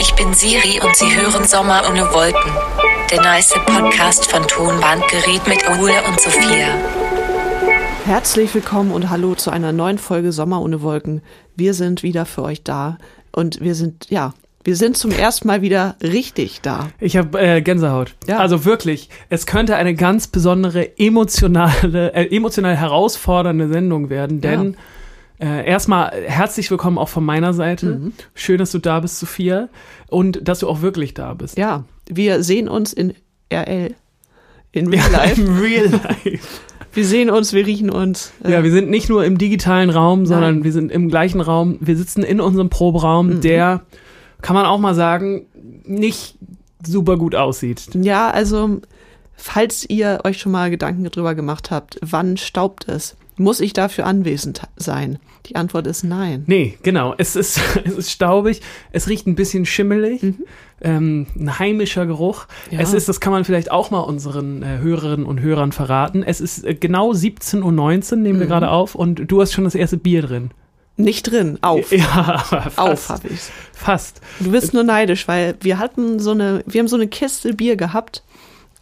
Ich bin Siri und Sie hören Sommer ohne Wolken. Der nice Podcast von Tonbandgerät mit Ole und Sophia. Herzlich willkommen und hallo zu einer neuen Folge Sommer ohne Wolken. Wir sind wieder für euch da und wir sind, ja, wir sind zum ersten Mal wieder richtig da. Ich habe äh, Gänsehaut. Ja. Also wirklich, es könnte eine ganz besondere emotionale, äh, emotional herausfordernde Sendung werden, denn äh, erstmal herzlich willkommen auch von meiner Seite. Mhm. Schön, dass du da bist, Sophia, und dass du auch wirklich da bist. Ja, wir sehen uns in RL. In Real Life. Im Real Life. Wir sehen uns, wir riechen uns. Äh, Ja, wir sind nicht nur im digitalen Raum, sondern Nein. wir sind im gleichen Raum. Wir sitzen in unserem Proberaum, Mhm. der, kann man auch mal sagen, nicht super gut aussieht. ja, also, falls ihr euch schon mal Gedanken darüber gemacht habt, wann staubt es? Muss ich dafür anwesend sein? Die Antwort ist nein. Nee, genau. Es ist, es ist staubig, es riecht ein bisschen schimmelig, ähm, ein heimischer Geruch. Mhm. Ja. Es ist, das kann man vielleicht auch mal unseren äh, Hörerinnen und Hörern verraten. Es ist äh, genau 17.19 Uhr, nehmen wir Mhm. gerade auf, und du hast schon das erste Bier drin. Nicht drin, auf. Ja, fast. Auf habe ich's. Fast. Du bist nur neidisch, weil wir hatten so eine, wir haben so eine Kiste Bier gehabt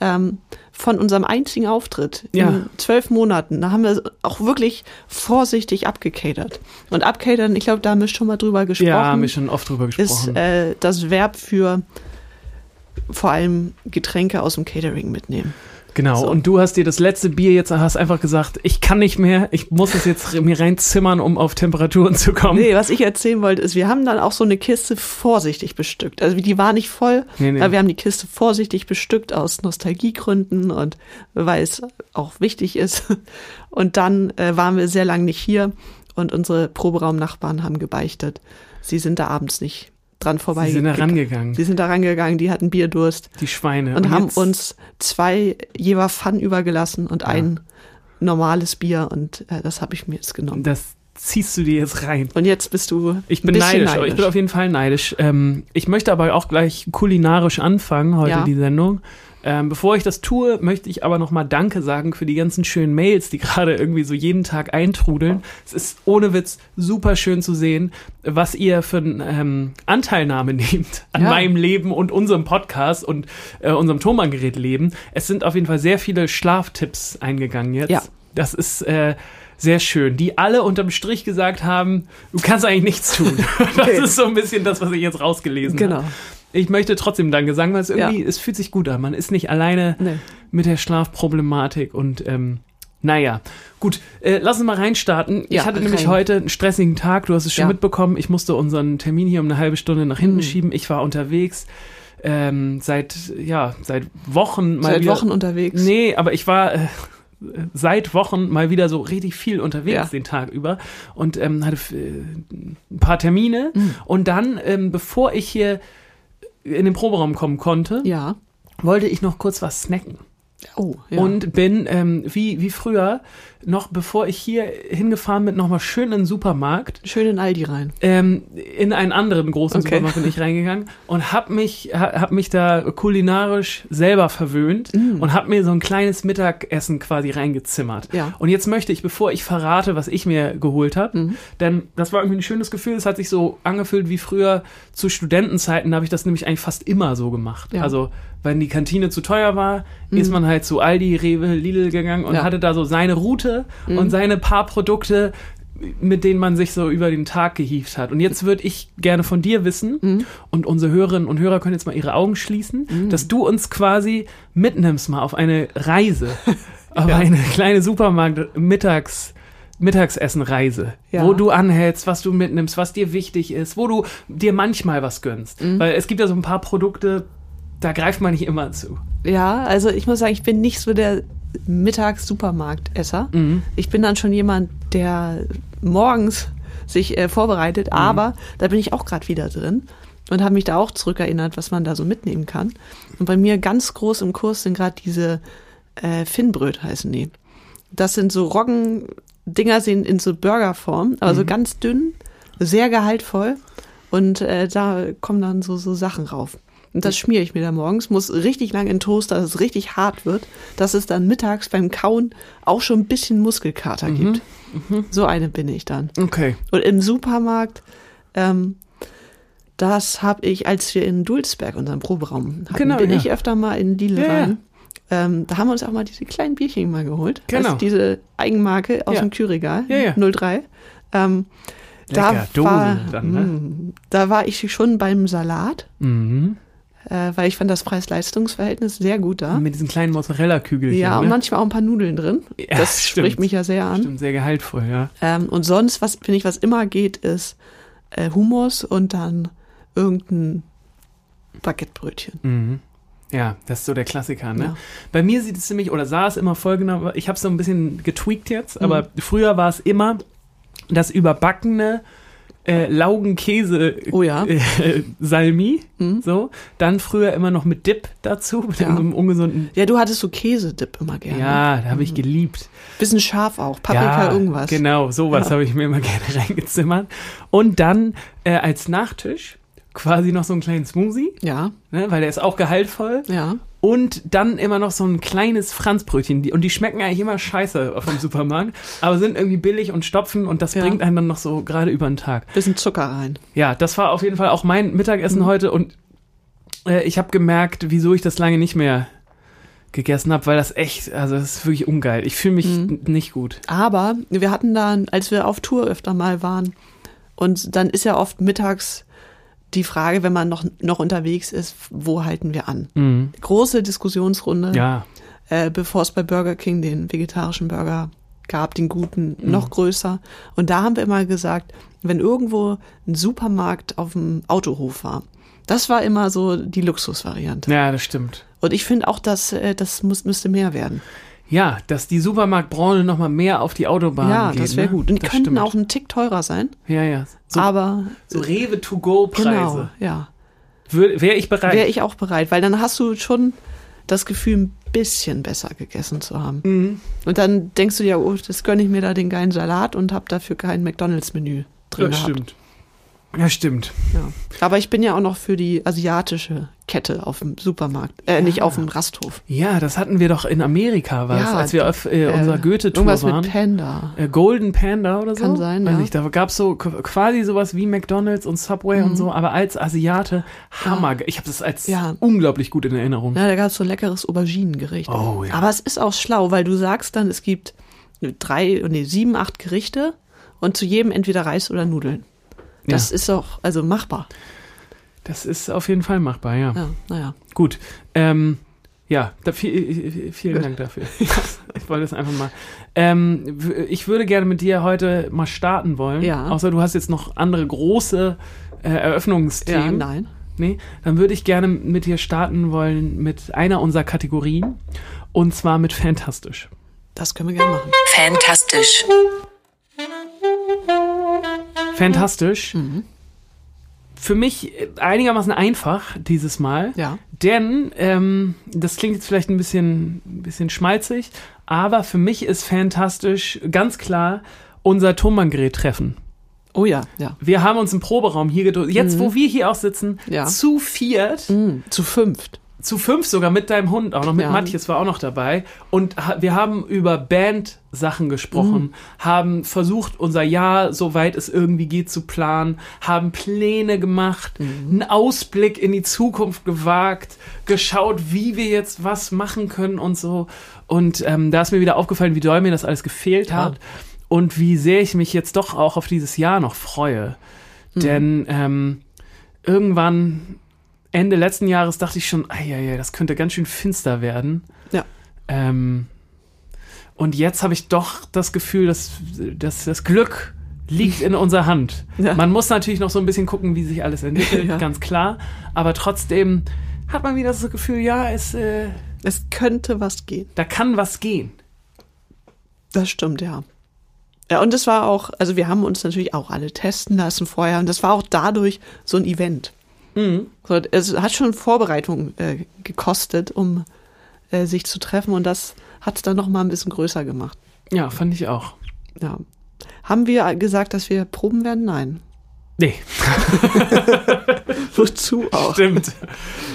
ähm, von unserem einzigen Auftritt Ja. in zwölf Monaten. Da haben wir auch wirklich vorsichtig abgecatert. Und abcatern, ich glaube, da haben wir schon mal drüber gesprochen. Ja, haben wir schon oft drüber ist gesprochen. äh, das Verb für vor allem Getränke aus dem Catering mitnehmen. Genau, So. und du hast dir das letzte Bier jetzt, hast einfach gesagt, ich kann nicht mehr, ich muss es jetzt mir reinzimmern, um auf Temperaturen zu kommen. Nee, was ich erzählen wollte, ist, wir haben dann auch so eine Kiste vorsichtig bestückt. Also die war nicht voll, Nee, nee. aber wir haben die Kiste vorsichtig bestückt aus Nostalgiegründen und weil es auch wichtig ist. Und dann äh, waren wir sehr lange nicht hier und unsere Proberaumnachbarn haben gebeichtet. Sie sind da abends nicht dran vorbei. Sie sind da rangegangen, Sie sind da rangegangen, die hatten Bierdurst die Schweine. und, haben jetzt- uns zwei Jever Pfann übergelassen und ein normales Bier und äh, das habe ich mir jetzt genommen. Das ziehst du dir jetzt rein. Und jetzt bist du Ich bin neidisch, aber ich bin auf jeden Fall neidisch. Ähm, ich möchte aber auch gleich kulinarisch anfangen, heute Ja. die Sendung. Ähm, bevor ich das tue, möchte ich aber nochmal Danke sagen für die ganzen schönen Mails, die gerade irgendwie so jeden Tag eintrudeln. Es ist ohne Witz super schön zu sehen, was ihr für eine ähm, Anteilnahme nehmt an Ja. meinem Leben und unserem Podcast und äh, unserem Tonbandgerät Leben. Es sind auf jeden Fall sehr viele Schlaftipps eingegangen jetzt. Ja. Das ist äh, sehr schön. Die alle unterm Strich gesagt haben, du kannst eigentlich nichts tun. Das Okay. ist so ein bisschen das, was ich jetzt rausgelesen Genau. habe. Ich möchte trotzdem Danke sagen, weil es irgendwie, es fühlt sich gut an. Man ist nicht alleine Nee. mit der Schlafproblematik und ähm, naja, gut, äh, lass uns mal reinstarten. Ja, ich hatte nämlich rein. heute einen stressigen Tag, du hast es schon Ja. mitbekommen. Ich musste unseren Termin hier um eine halbe Stunde nach hinten Mhm. schieben. Ich war unterwegs. Ähm, seit, ja, seit Wochen mal Seit wieder. Wochen unterwegs. Nee, aber ich war äh, seit Wochen mal wieder so richtig viel unterwegs Ja. den Tag über und ähm, hatte äh, ein paar Termine. Mhm. Und dann, ähm, bevor ich hier in den Proberaum kommen konnte, Ja. wollte ich noch kurz was snacken. Oh, ja. Und bin, ähm, wie, wie früher, noch bevor ich hier hingefahren bin, nochmal schön in den Supermarkt, schön in Aldi rein. ähm, in einen anderen großen Okay. Supermarkt bin ich reingegangen und hab mich, ha- hab mich da kulinarisch selber verwöhnt Mm. und hab mir so ein kleines Mittagessen quasi reingezimmert. Ja. Und jetzt möchte ich, bevor ich verrate, was ich mir geholt habe, Mhm. denn das war irgendwie ein schönes Gefühl, es hat sich so angefühlt wie früher zu Studentenzeiten, da habe ich das nämlich eigentlich fast immer so gemacht. Ja. Also, wenn die Kantine zu teuer war, ist man halt zu Aldi, Rewe, Lidl gegangen und Ja. hatte da so seine Route und seine paar Produkte, mit denen man sich so über den Tag gehievt hat. Und jetzt würde ich gerne von dir wissen, und unsere Hörerinnen und Hörer können jetzt mal ihre Augen schließen, dass du uns quasi mitnimmst mal auf eine Reise, auf Ja. eine kleine Supermarkt-Mittags- Mittagsessenreise, Ja. wo du anhältst, was du mitnimmst, was dir wichtig ist, wo du dir manchmal was gönnst. Mhm. Weil es gibt ja so ein paar Produkte, da greift man nicht immer zu. Ja, also ich muss sagen, ich bin nicht so der Mittags-Supermarktesser. Mhm. Ich bin dann schon jemand, der morgens sich äh, vorbereitet, Mhm. aber da bin ich auch gerade wieder drin und habe mich da auch zurückerinnert, was man da so mitnehmen kann. Und bei mir ganz groß im Kurs sind gerade diese äh, Finnbröt heißen die. Das sind so Roggen-Dinger sind in so Burgerform, aber so Mhm. ganz dünn, sehr gehaltvoll und äh, da kommen dann so, so Sachen rauf. Und das schmiere ich mir da morgens, muss richtig lang in Toast, dass es richtig hart wird, dass es dann mittags beim Kauen auch schon ein bisschen Muskelkater Mhm. gibt. So eine bin ich dann. Okay. Und im Supermarkt, ähm, Das habe ich, als wir in Dulsberg unseren Proberaum hatten, Genau, bin ja. ich öfter mal in Lidl Ja, rein. Ähm, da haben wir uns auch mal diese kleinen Bierchen mal geholt. Genau. Das ist diese Eigenmarke aus Ja. dem Kühlregal, Ja, ja. 03. Ähm, Lecker, Dose war, dann, ne? mh, da war ich schon beim Salat, Mhm. Äh, weil ich fand das Preis-Leistungs-Verhältnis sehr gut da. Mit diesen kleinen Mozzarella-Kügelchen. Ja, und ne? manchmal auch ein paar Nudeln drin. Ja, das stimmt. spricht mich ja sehr an. Stimmt, sehr gehaltvoll, ja. Ähm, und sonst, was finde ich, was immer geht, ist äh, Hummus und dann irgendein Baguettebrötchen. Mhm. Ja, das ist so der Klassiker, ne? Ja. Bei mir sieht es nämlich, oder sah es immer folgender, ich habe es so ein bisschen getweakt jetzt, Mhm. aber früher war es immer das überbackene äh, Laugenkäse Oh ja. äh, Salmi, Mhm. so. Dann früher immer noch mit Dip dazu, mit Ja. einem ungesunden. Ja, du hattest so Käsedip immer gerne. Ja, da habe ich geliebt. Bisschen scharf auch. Paprika, ja, irgendwas. Genau, sowas Ja. habe ich mir immer gerne reingezimmert. Und dann äh, als Nachtisch quasi noch so einen kleinen Smoothie, Ja, ne, weil der ist auch gehaltvoll. ja. Und dann immer noch so ein kleines Franzbrötchen. Die, und die schmecken eigentlich immer scheiße vom Supermarkt, aber sind irgendwie billig und stopfen und das Ja. bringt einen dann noch so gerade über den Tag. Bisschen Zucker rein. Ja, das war auf jeden Fall auch mein Mittagessen Mhm. heute und äh, ich habe gemerkt, wieso ich das lange nicht mehr gegessen habe, weil das echt, also das ist wirklich ungeil. Ich fühle mich Mhm. nicht gut. Aber wir hatten dann, als wir auf Tour öfter mal waren, und dann ist ja oft mittags die Frage, wenn man noch, noch unterwegs ist, wo halten wir an? Mhm. Große Diskussionsrunde. Ja, äh, bevor es bei Burger King den vegetarischen Burger gab, den guten, Mhm. noch größer. Und da haben wir immer gesagt, wenn irgendwo ein Supermarkt auf dem Autohof war, das war immer so die Luxusvariante. ja, das stimmt. Und ich finde auch, dass äh, das muss, müsste mehr werden. Ja, dass die Supermarktbranche noch mal mehr auf die Autobahn ja, geht. das wäre ne? gut. Und die das könnten stimmt. auch einen Tick teurer sein, Ja, ja. So, aber so Rewe-to-go-Preise. genau, ja. Wäre ich bereit. Wäre ich auch bereit, weil dann hast du schon das Gefühl, ein bisschen besser gegessen zu haben. Mhm. Und dann denkst du dir, oh, das gönne ich mir da den geilen Salat und habe dafür kein McDonalds-Menü drin Das gehabt. stimmt. Ja, stimmt. Ja. Aber ich bin ja auch noch für die asiatische Kette auf dem Supermarkt, äh, nicht auf dem Rasthof. Ja, das hatten wir doch in Amerika, war Ja, als wir auf äh, Äh, unserer Goethe-Tour Irgendwas waren. mit Panda. Äh, Golden Panda oder so? Kann sein, Weiß ja. nicht, da gab es so quasi sowas wie McDonalds und Subway und so, aber als Asiate, Hammer. Ich habe das als Mhm. Ja. unglaublich gut in Erinnerung. Ja, da gab es so ein leckeres Auberginengericht. Oh, ja. Aber es ist auch schlau, weil du sagst dann, es gibt drei, nee, sieben, acht Gerichte und zu jedem entweder Reis oder Nudeln. Das ist auch, also machbar. Das ist auf jeden Fall machbar, ja. Ja, naja. Gut. Ähm, ja, da, viel, vielen Gut. Dank dafür. ich wollte es einfach mal. Ähm, ich würde gerne mit dir heute mal starten wollen. Ja. Außer du hast jetzt noch andere große äh, Ja, Eröffnungsthemen. nein. Nee, dann würde ich gerne mit dir starten wollen mit einer unserer Kategorien. Und zwar mit Fantastisch. Das können wir gerne machen. Fantastisch. Fantastisch. Mhm. Für mich äh, einigermaßen einfach dieses Mal. Ja. Denn, ähm, das klingt jetzt vielleicht ein bisschen, ein bisschen schmalzig, aber für mich ist fantastisch ganz klar unser Tonbandgerät-Treffen. Oh ja, ja. Wir haben uns im Proberaum hier gedrückt. Jetzt, wo wir hier auch sitzen, Mhm. Ja. zu viert, Mm, zu fünft. Zu fünf sogar mit deinem Hund, auch noch mit Ja. Matthias war auch noch dabei. Und wir haben über Band-Sachen gesprochen, Mhm. haben versucht, unser Jahr, soweit es irgendwie geht, zu planen, haben Pläne gemacht, Mhm. einen Ausblick in die Zukunft gewagt, geschaut, wie wir jetzt was machen können und so. Und ähm, da ist mir wieder aufgefallen, wie doll mir das alles gefehlt Ja. hat und wie sehr ich mich jetzt doch auch auf dieses Jahr noch freue. Mhm. Denn ähm, irgendwann Ende letzten Jahres dachte ich schon, ja, das könnte ganz schön finster werden. Ja. Ähm, und jetzt habe ich doch das Gefühl, dass, dass das Glück liegt in unserer Hand. Ja. Man muss natürlich noch so ein bisschen gucken, wie sich alles entwickelt, Ja. ganz klar. Aber trotzdem hat man wieder das Gefühl, ja, es, äh, Es könnte was gehen. da kann was gehen. Das stimmt, ja. Ja, und es war auch, also wir haben uns natürlich auch alle testen lassen vorher und das war auch dadurch so ein Event. Mhm. So, es hat schon Vorbereitung äh, gekostet, um äh, sich zu treffen und das hat es dann noch mal ein bisschen größer gemacht. Ja, fand ich auch. Ja. Haben wir gesagt, dass wir proben werden? Nein. Nee, Wozu auch? stimmt.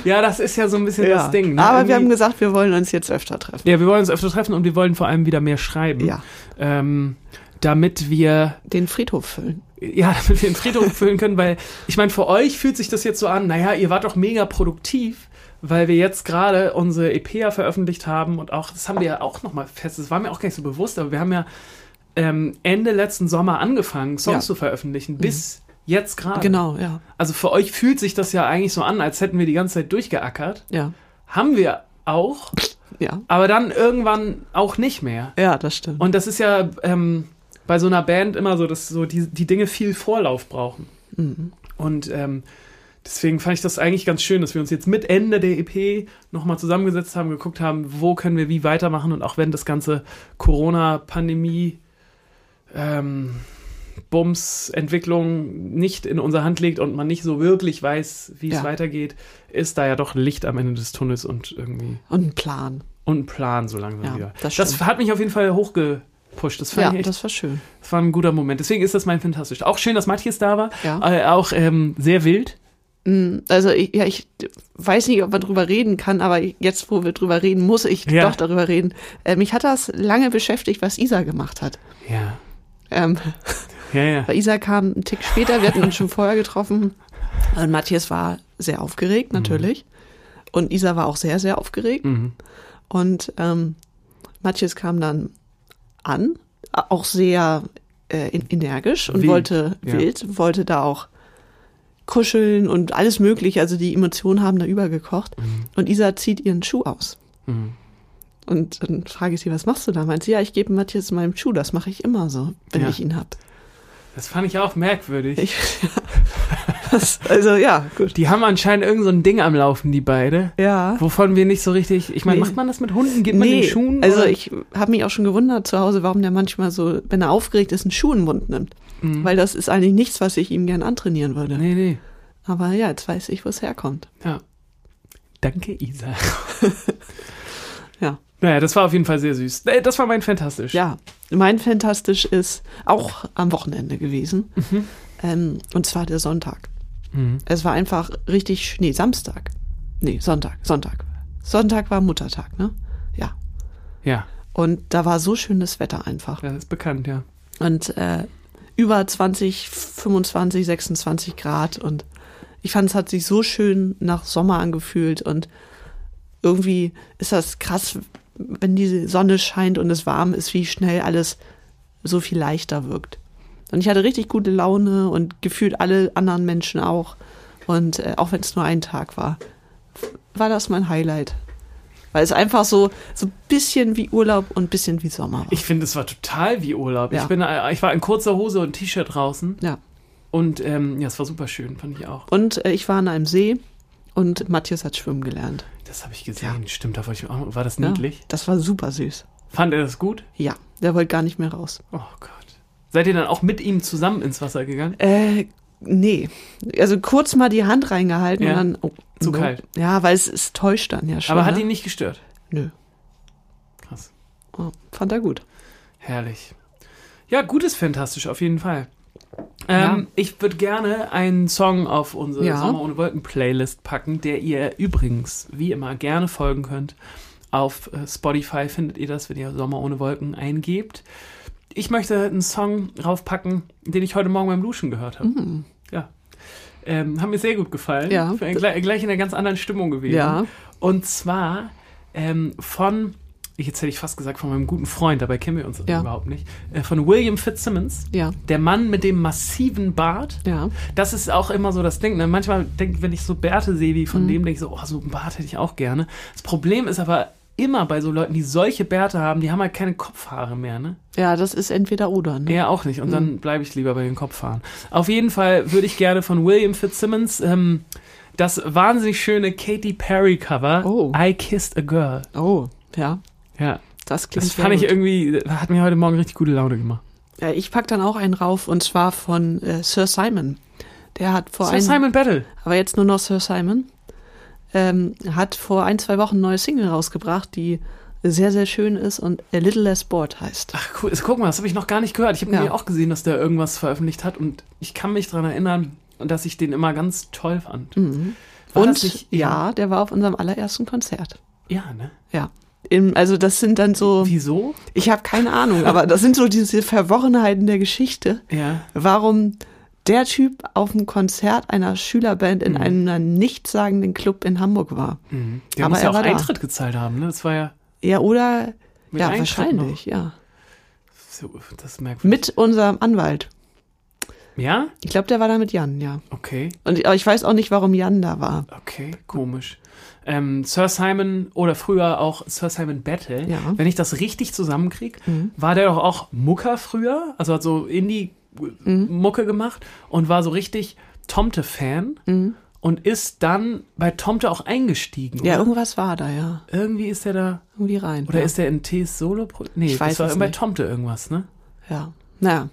ja, das ist ja so ein bisschen Ja. das Ding. Ne? Aber wir haben Irgendwie- gesagt, wir wollen uns jetzt öfter treffen. Ja, wir wollen uns öfter treffen und wir wollen vor allem wieder mehr schreiben. Ja. Ähm, damit wir Den Friedhof füllen. ja, damit wir den Friedhof füllen können, weil ich meine, für euch fühlt sich das jetzt so an, naja, ihr wart doch mega produktiv, weil wir jetzt gerade unsere EP ja veröffentlicht haben und auch, das haben wir ja auch nochmal fest, das war mir auch gar nicht so bewusst, aber wir haben ja ähm, Ende letzten Sommer angefangen, Songs Ja. zu veröffentlichen, bis jetzt gerade. Genau, ja. Also für euch fühlt sich das ja eigentlich so an, als hätten wir die ganze Zeit durchgeackert. Ja. Haben wir auch, Ja. aber dann irgendwann auch nicht mehr. Ja, das stimmt. Und das ist ja ähm, bei so einer Band immer so, dass so die, die Dinge viel Vorlauf brauchen. Und ähm, deswegen fand ich das eigentlich ganz schön, dass wir uns jetzt mit Ende der EP nochmal zusammengesetzt haben, geguckt haben, wo können wir wie weitermachen. Und auch wenn das ganze Corona-Pandemie ähm, Bums-Entwicklung nicht in unserer Hand liegt und man nicht so wirklich weiß, wie es Ja. weitergeht, ist da ja doch Licht am Ende des Tunnels und irgendwie Und ein Plan. und ein Plan so langsam Ja, wieder. das Das, hat mich auf jeden Fall hochgepusht. Das fand Ja, ich echt, das war schön. das war ein guter Moment. Deswegen ist das mein fantastisch. Auch schön, dass Matthias da war. Ja. Äh, auch ähm, sehr wild. Mm, Also ich, ja, ich weiß nicht, ob man drüber reden kann, aber jetzt, wo wir drüber reden, muss ich Ja. doch darüber reden. Äh, mich hat das lange beschäftigt, was Isa gemacht hat. Ja. Ähm, Ja, ja. weil Isa kam einen Tick später, wir hatten uns schon vorher getroffen. Und Matthias war sehr aufgeregt, natürlich. Und Isa war auch sehr, sehr aufgeregt. Mhm. Und ähm, Matthias kam dann an, auch sehr äh, en- energisch und Wild, wollte ja. wild, wollte da auch kuscheln und alles mögliche. Also die Emotionen haben da übergekocht. Und Isa zieht ihren Schuh aus. Mhm. Und dann frage ich sie, was machst du da? Meint sie, ja, ich gebe Matthias meinen Schuh, das mache ich immer so, wenn Ja. ich ihn hab. Das fand ich auch merkwürdig. Ich, das, also ja, gut. die haben anscheinend irgend so ein Ding am Laufen, die beide. Ja. Wovon wir nicht so richtig. Ich meine, Nee. macht man das mit Hunden? Gibt man den Schuhen? also oder? ich habe mich auch schon gewundert zu Hause, warum der manchmal so, wenn er aufgeregt ist, einen Schuh in den Mund nimmt. Mhm. Weil das ist eigentlich nichts, was ich ihm gern antrainieren würde. Nee, nee. Aber ja, jetzt weiß ich, wo es herkommt. Ja. Danke, Isa. Ja. Naja, das war auf jeden Fall sehr süß. Äh, Das war mein Fantastisch. Ja, mein Fantastisch ist auch am Wochenende gewesen. Mhm. Ähm, und zwar der Sonntag. Mhm. Es war einfach richtig, nee, Samstag. Nee, Sonntag, Sonntag. Sonntag war Muttertag, ne? Ja. Ja, Und da war so schönes Wetter einfach. das ist bekannt, ja. Und äh, über 20, 25, 26 Grad. Und ich fand, es hat sich so schön nach Sommer angefühlt. Und irgendwie ist das krass, wenn die Sonne scheint und es warm ist, wie schnell alles so viel leichter wirkt. Und ich hatte richtig gute Laune und gefühlt alle anderen Menschen auch. Und äh, auch wenn es nur ein Tag war, war das mein Highlight. Weil es einfach so so ein bisschen wie Urlaub und ein bisschen wie Sommer war. Ich finde, es war total wie Urlaub. Ja. Ich, bin, äh, ich war in kurzer Hose und T-Shirt draußen. ja. Und ähm, ja, es war super schön, fand ich auch. Und äh, ich war an einem See und Matthias hat schwimmen gelernt. Das habe ich gesehen. Stimmt, da wollte ich auch. War das Ja, niedlich? das war super süß. Fand er das gut? Ja, der wollte gar nicht mehr raus. Oh Gott. Seid ihr dann auch mit ihm zusammen ins Wasser gegangen? Äh, nee. Also kurz mal die Hand reingehalten Ja. und dann. Oh, Zu no. kalt. Ja, weil es, es täuscht dann ja schon. Aber hat ne? ihn nicht gestört. Nö. Krass. Oh, fand er gut. Herrlich. Ja, gutes Fantastisch, auf jeden Fall. Ähm, Ja. Ich würde gerne einen Song auf unsere Ja. Sommer ohne Wolken Playlist packen, der ihr übrigens, wie immer, gerne folgen könnt. Auf äh, Spotify findet ihr das, wenn ihr Sommer ohne Wolken eingebt. Ich möchte einen Song raufpacken, den ich heute Morgen beim Duschen gehört habe. Ja. Ähm, hat mir sehr gut gefallen. Mhm. Ja. Gleich in einer ganz anderen Stimmung gewesen. Ja. Und zwar ähm, von, jetzt hätte ich fast gesagt, von meinem guten Freund, dabei kennen wir uns Ja. überhaupt nicht, äh, von William Fitzsimmons. Ja. Der Mann mit dem massiven Bart. Ja. Das ist auch immer so das Ding. Ne? Manchmal denke ich, wenn ich so Bärte sehe wie Mhm. von dem, denke ich so, oh, so einen Bart hätte ich auch gerne. Das Problem ist aber immer bei so Leuten, die solche Bärte haben, die haben halt keine Kopfhaare mehr, ne? Ja, das ist entweder oder. Ne? Er auch nicht. Und Mhm. dann bleibe ich lieber bei den Kopfhaaren. Auf jeden Fall würde ich gerne von William Fitzsimmons ähm, das wahnsinnig schöne Katy Perry Cover Oh. I Kissed a Girl. Oh, ja. Ja, Das klingt das fand ich gut. irgendwie, hat mir heute Morgen richtig gute Laune gemacht. Ja, ich pack dann auch einen rauf und zwar von äh, Sir Simon. Der hat vor Sir ein, Simon Battle. aber jetzt nur noch Sir Simon, ähm, hat vor ein, zwei Wochen eine neue Single rausgebracht, die sehr, sehr schön ist und A Little Less Bored heißt. Ach cool, Also, guck mal, das habe ich noch gar nicht gehört. Ich habe Ja. auch gesehen, dass der irgendwas veröffentlicht hat und ich kann mich daran erinnern, dass ich den immer ganz toll fand. Das und nicht- ja, der war auf unserem allerersten Konzert. Ja, ne? Ja. Im, also das sind dann so, Wieso? ich habe keine Ahnung, aber das sind so diese Verworrenheiten der Geschichte. Ja. Warum der Typ auf dem Konzert einer Schülerband in einem nichtssagenden Club in Hamburg war. Der Aber muss ja er auch war da. Eintritt gezahlt haben, ne? Das war ja Ja, oder, ja, Eintritt wahrscheinlich, ja. so, das ist merkwürdig. Mit unserem Anwalt. Ja? Ich glaube, der war da mit Jan, ja. Okay. Und, aber ich weiß auch nicht, warum Jan da war. Okay, komisch. Ähm, Sir Simon oder früher auch Sir Simon Battle, Ja. wenn ich das richtig zusammenkriege, war der doch auch Mucker früher, also hat so Indie-Mucke gemacht und war so richtig Tomte-Fan und ist dann bei Tomte auch eingestiegen. Ja, oder? irgendwas war da, ja. Irgendwie ist er da, Irgendwie rein. oder ja. ist er in T's Solo? Nee, Ich weiß das war bei nicht. Tomte irgendwas, ne? Ja. Naja,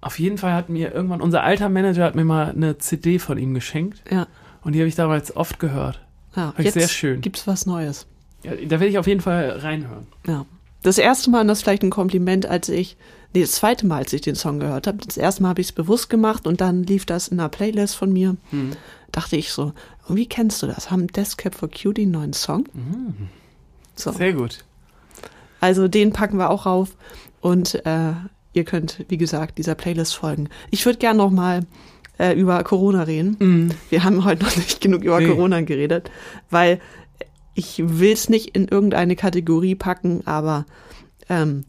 Auf jeden Fall hat mir irgendwann, unser alter Manager hat mir mal eine CD von ihm geschenkt ja. und die habe ich damals oft gehört. Ja. ich sehr schön. gibt's was Neues. Ja, da werde ich auf jeden Fall reinhören. Ja. Das erste Mal, und das ist vielleicht ein Kompliment, als ich, nee, das zweite Mal, als ich den Song gehört habe, das erste Mal habe ich es bewusst gemacht und dann lief das in einer Playlist von mir. Hm. Dachte ich so, irgendwie kennst du das? Haben Deathcap for Cutie einen neuen Song? So. Sehr gut. Also den packen wir auch rauf und äh, ihr könnt, wie gesagt, dieser Playlist folgen. Ich würde gern noch mal äh, über Corona reden. Wir haben heute noch nicht genug über Nee. Corona geredet, weil ich will es nicht in irgendeine Kategorie packen, aber ähm,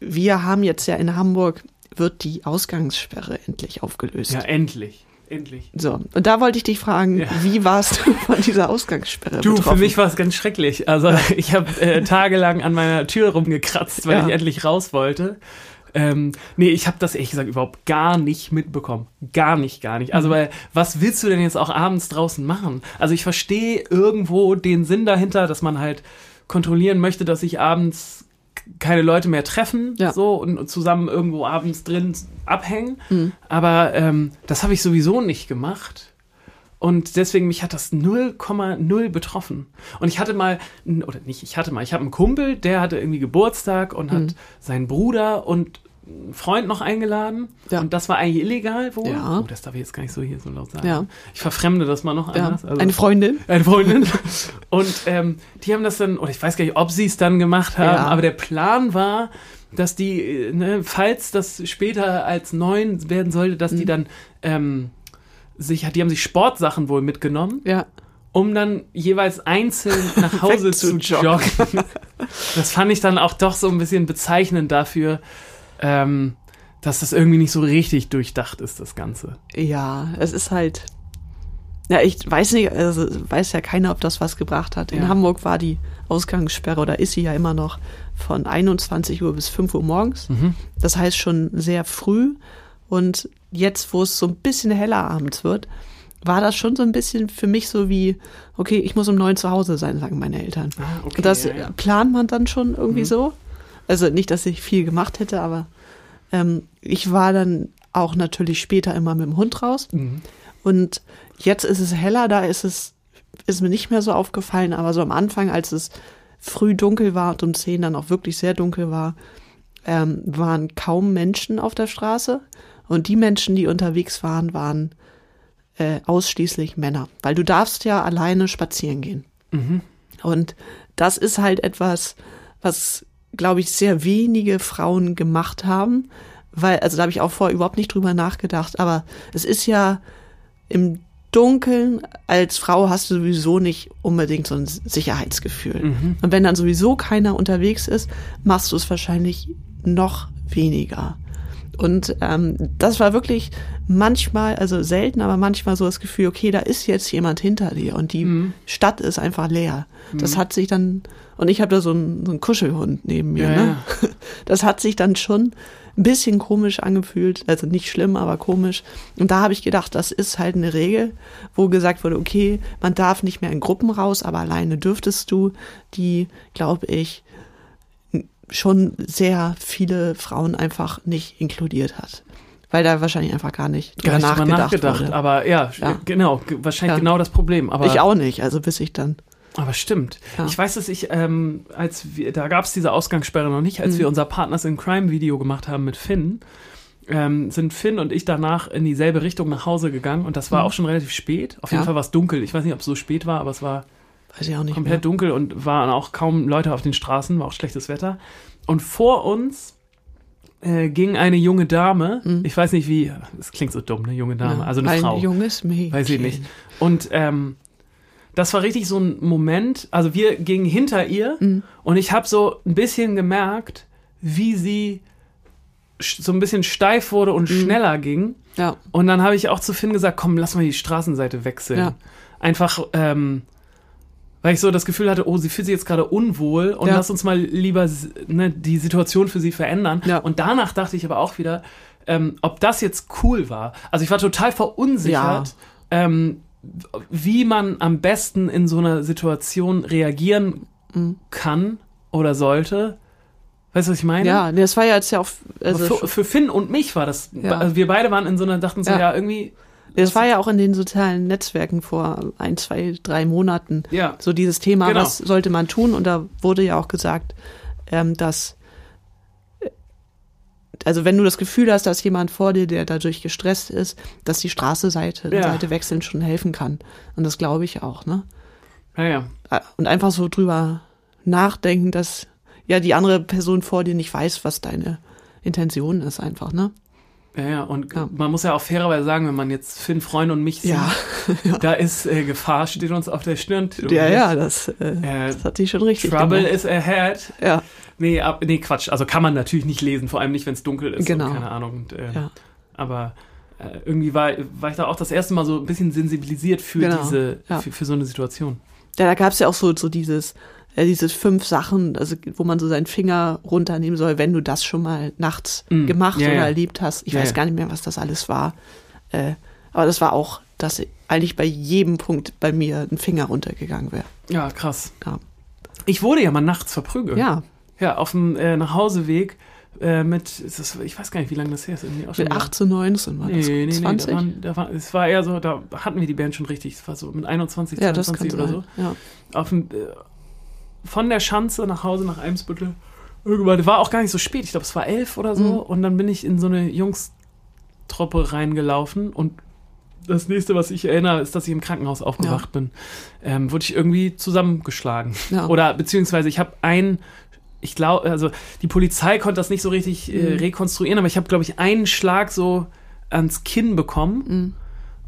wir haben jetzt ja in Hamburg wird die Ausgangssperre endlich aufgelöst. Ja, endlich. Endlich. So, und da wollte ich dich fragen, Ja. wie warst du von dieser Ausgangssperre Du, betroffen? für mich war es ganz schrecklich. Also ich habe äh, tagelang an meiner Tür rumgekratzt, weil Ja. ich endlich raus wollte. Ähm, nee, ich habe das ehrlich gesagt überhaupt gar nicht mitbekommen. Gar nicht, gar nicht. Also, Mhm. weil, was willst du denn jetzt auch abends draußen machen? Also, ich verstehe irgendwo den Sinn dahinter, dass man halt kontrollieren möchte, dass sich abends keine Leute mehr treffen, Ja. so und, zusammen irgendwo abends drin abhängen. Mhm. Aber ähm, das habe ich sowieso nicht gemacht. Und deswegen, mich hat das 0,0 betroffen. Und ich hatte mal, oder nicht, ich hatte mal, ich habe einen Kumpel, der hatte irgendwie Geburtstag und Mhm. hat seinen Bruder und Freund noch eingeladen. Ja. Und das war eigentlich illegal wohl. Ja. Oh, das darf ich jetzt gar nicht so hier so laut sagen. Ja. Ich verfremde das mal noch anders. Also- eine Freundin. eine Freundin. Und ähm, die haben das dann, oder ich weiß gar nicht, ob sie es dann gemacht haben, aber der Plan war, dass die, äh, ne, falls das später als neun werden sollte, dass Mhm. die dann ähm, sich, die haben sich Sportsachen wohl mitgenommen, Ja. um dann jeweils einzeln nach Hause zu joggen. Das fand ich dann auch doch so ein bisschen bezeichnend dafür, ähm, dass das irgendwie nicht so richtig durchdacht ist, das Ganze. Ja, es ist halt. Ja, ich weiß nicht, also weiß ja keiner, ob das was gebracht hat. In Ja. Hamburg war die Ausgangssperre oder ist sie ja immer noch von 21 Uhr bis 5 Uhr morgens. Mhm. Das heißt schon sehr früh. Und jetzt, wo es so ein bisschen heller abends wird, war das schon so ein bisschen für mich so wie, okay, ich muss um neun zu Hause sein, sagen meine Eltern. Ah, okay, das ja, ja. plant man dann schon irgendwie Mhm. so. Also nicht, dass ich viel gemacht hätte, aber ähm, ich war dann auch natürlich später immer mit dem Hund raus. Mhm. Und jetzt ist es heller, da ist es, ist mir nicht mehr so aufgefallen, aber so am Anfang, als es früh dunkel war und um zehn dann auch wirklich sehr dunkel war, ähm, waren kaum Menschen auf der Straße. Und die Menschen, die unterwegs waren, waren äh, ausschließlich Männer. Weil du darfst ja alleine spazieren gehen. Mhm. Und das ist halt etwas, was, glaube ich, sehr wenige Frauen gemacht haben. Weil, also da habe ich auch vorher überhaupt nicht drüber nachgedacht, aber es ist ja im Dunkeln als Frau hast du sowieso nicht unbedingt so ein Sicherheitsgefühl. Mhm. Und wenn dann sowieso keiner unterwegs ist, machst du es wahrscheinlich noch weniger. Und ähm, das war wirklich manchmal, also selten, aber manchmal so das Gefühl, okay, da ist jetzt jemand hinter dir und die Mhm. Stadt ist einfach leer. Das hat sich dann, und ich habe da so einen, so einen Kuschelhund neben mir, Ja, ne? Das hat sich dann schon ein bisschen komisch angefühlt, also nicht schlimm, aber komisch. Und da habe ich gedacht, das ist halt eine Regel, wo gesagt wurde, okay, man darf nicht mehr in Gruppen raus, aber alleine dürftest du, die, glaube ich, schon sehr viele Frauen einfach nicht inkludiert hat. Weil da wahrscheinlich einfach gar nicht Gar drüber nicht nachgedacht, nachgedacht, wurde. aber ja, Ja. genau, wahrscheinlich Ja. genau das Problem. Aber ich auch nicht, also bis ich dann. Aber stimmt. Ja. Ich weiß, dass ich, ähm, als wir, da gab es diese Ausgangssperre noch nicht, als Mhm. wir unser Partners in Crime Video gemacht haben mit Finn, ähm, sind Finn und ich danach in dieselbe Richtung nach Hause gegangen und das war Mhm. auch schon relativ spät. Auf jeden. Fall war es dunkel. Ich weiß nicht, ob es so spät war, aber es war Weiß ich auch nicht komplett mehr. dunkel und waren auch kaum Leute auf den Straßen, war auch schlechtes Wetter. Und vor uns äh, ging eine junge Dame, ich weiß nicht wie, das klingt so dumm, eine junge Dame, Mhm. Ja, also eine ein Frau. junges Mädchen. Weiß ich nicht. Und ähm, das war richtig so ein Moment. Also wir gingen hinter ihr Mhm. und ich habe so ein bisschen gemerkt, wie sie so ein bisschen steif wurde Mhm. und schneller ging. Ja, Und dann habe ich auch zu Finn gesagt, komm, lass mal die Straßenseite wechseln. Ja. Einfach, ähm, weil ich so das Gefühl hatte, oh, sie fühlt sich jetzt gerade unwohl und Ja. lass uns mal lieber ne, die Situation für sie verändern. Ja. Und danach dachte ich aber auch wieder, ähm, ob das jetzt cool war. Also ich war total verunsichert, ähm, wie man am besten in so einer Situation reagieren Mhm. kann oder sollte. Weißt du, was ich meine? ja, nee, das war ja jetzt ja auch, also für, für Finn und mich war das, Ja. also wir beide waren in so einer, dachten so, Ja. ja, irgendwie, das war ja auch in den sozialen Netzwerken vor ein, zwei, drei Monaten ja, so dieses Thema, Genau. was sollte man tun? Und da wurde ja auch gesagt, ähm, dass äh, also wenn du das Gefühl hast, dass jemand vor dir, der dadurch gestresst ist, dass die Straße Seite, Ja. Seite wechseln schon helfen kann. Und das glaube ich auch, ne? ja, ja. Und einfach so drüber nachdenken, dass ja die andere Person vor dir nicht weiß, was deine Intention ist, einfach, ne? Ja, ja, und Ja. man muss ja auch fairerweise sagen, wenn man jetzt Finn, Freund und mich sieht, Ja, da ist äh, Gefahr, steht uns auf der Stirn. ja, ja, das, äh, Äh, das hat sie schon richtig Trouble gemacht. is ahead. Ja, Nee, ab, nee, Quatsch. Also kann man natürlich nicht lesen, vor allem nicht, wenn es dunkel ist. Genau. Keine Ahnung. Und, ähm, Ja. Aber äh, irgendwie war, war ich da auch das erste Mal so ein bisschen sensibilisiert für Genau, diese, für, für so eine Situation. Ja, da gab's ja auch so, so dieses, äh, diese fünf Sachen, also wo man so seinen Finger runternehmen soll, wenn du das schon mal nachts Mm, gemacht ja, oder ja. erlebt hast. Ich Ja, weiß ja. gar nicht mehr, was das alles war. Äh, aber das war auch, dass eigentlich bei jedem Punkt bei mir ein Finger runtergegangen wäre. Ja, krass. Ja. Ich wurde ja mal nachts verprügelt. Ja, Ja, auf dem äh, Nachhauseweg äh, mit, das, ich weiß gar nicht, wie lange das her ist. Irgendwie auch schon mit wieder- 18, 19 war das. Nee, nee, nee, 20? da waren, da war, es war eher so, da hatten wir die Band schon richtig, es war so mit 21, ja, das 22 kann oder sein. so. Ja. Auf dem, äh, von der Schanze nach Hause, nach Eimsbüttel. Irgendwann, war auch gar nicht so spät, ich glaube, es war elf oder so. Mhm. Und dann bin ich in so eine Jungs-Truppe reingelaufen und das nächste, was ich erinnere, ist, dass ich im Krankenhaus aufgewacht bin. Ähm, wurde ich irgendwie zusammengeschlagen. Ja. Oder beziehungsweise ich habe ein, ich glaube, also die Polizei konnte das nicht so richtig äh, Mhm. rekonstruieren, aber ich habe, glaube ich, einen Schlag so ans Kinn bekommen Mhm.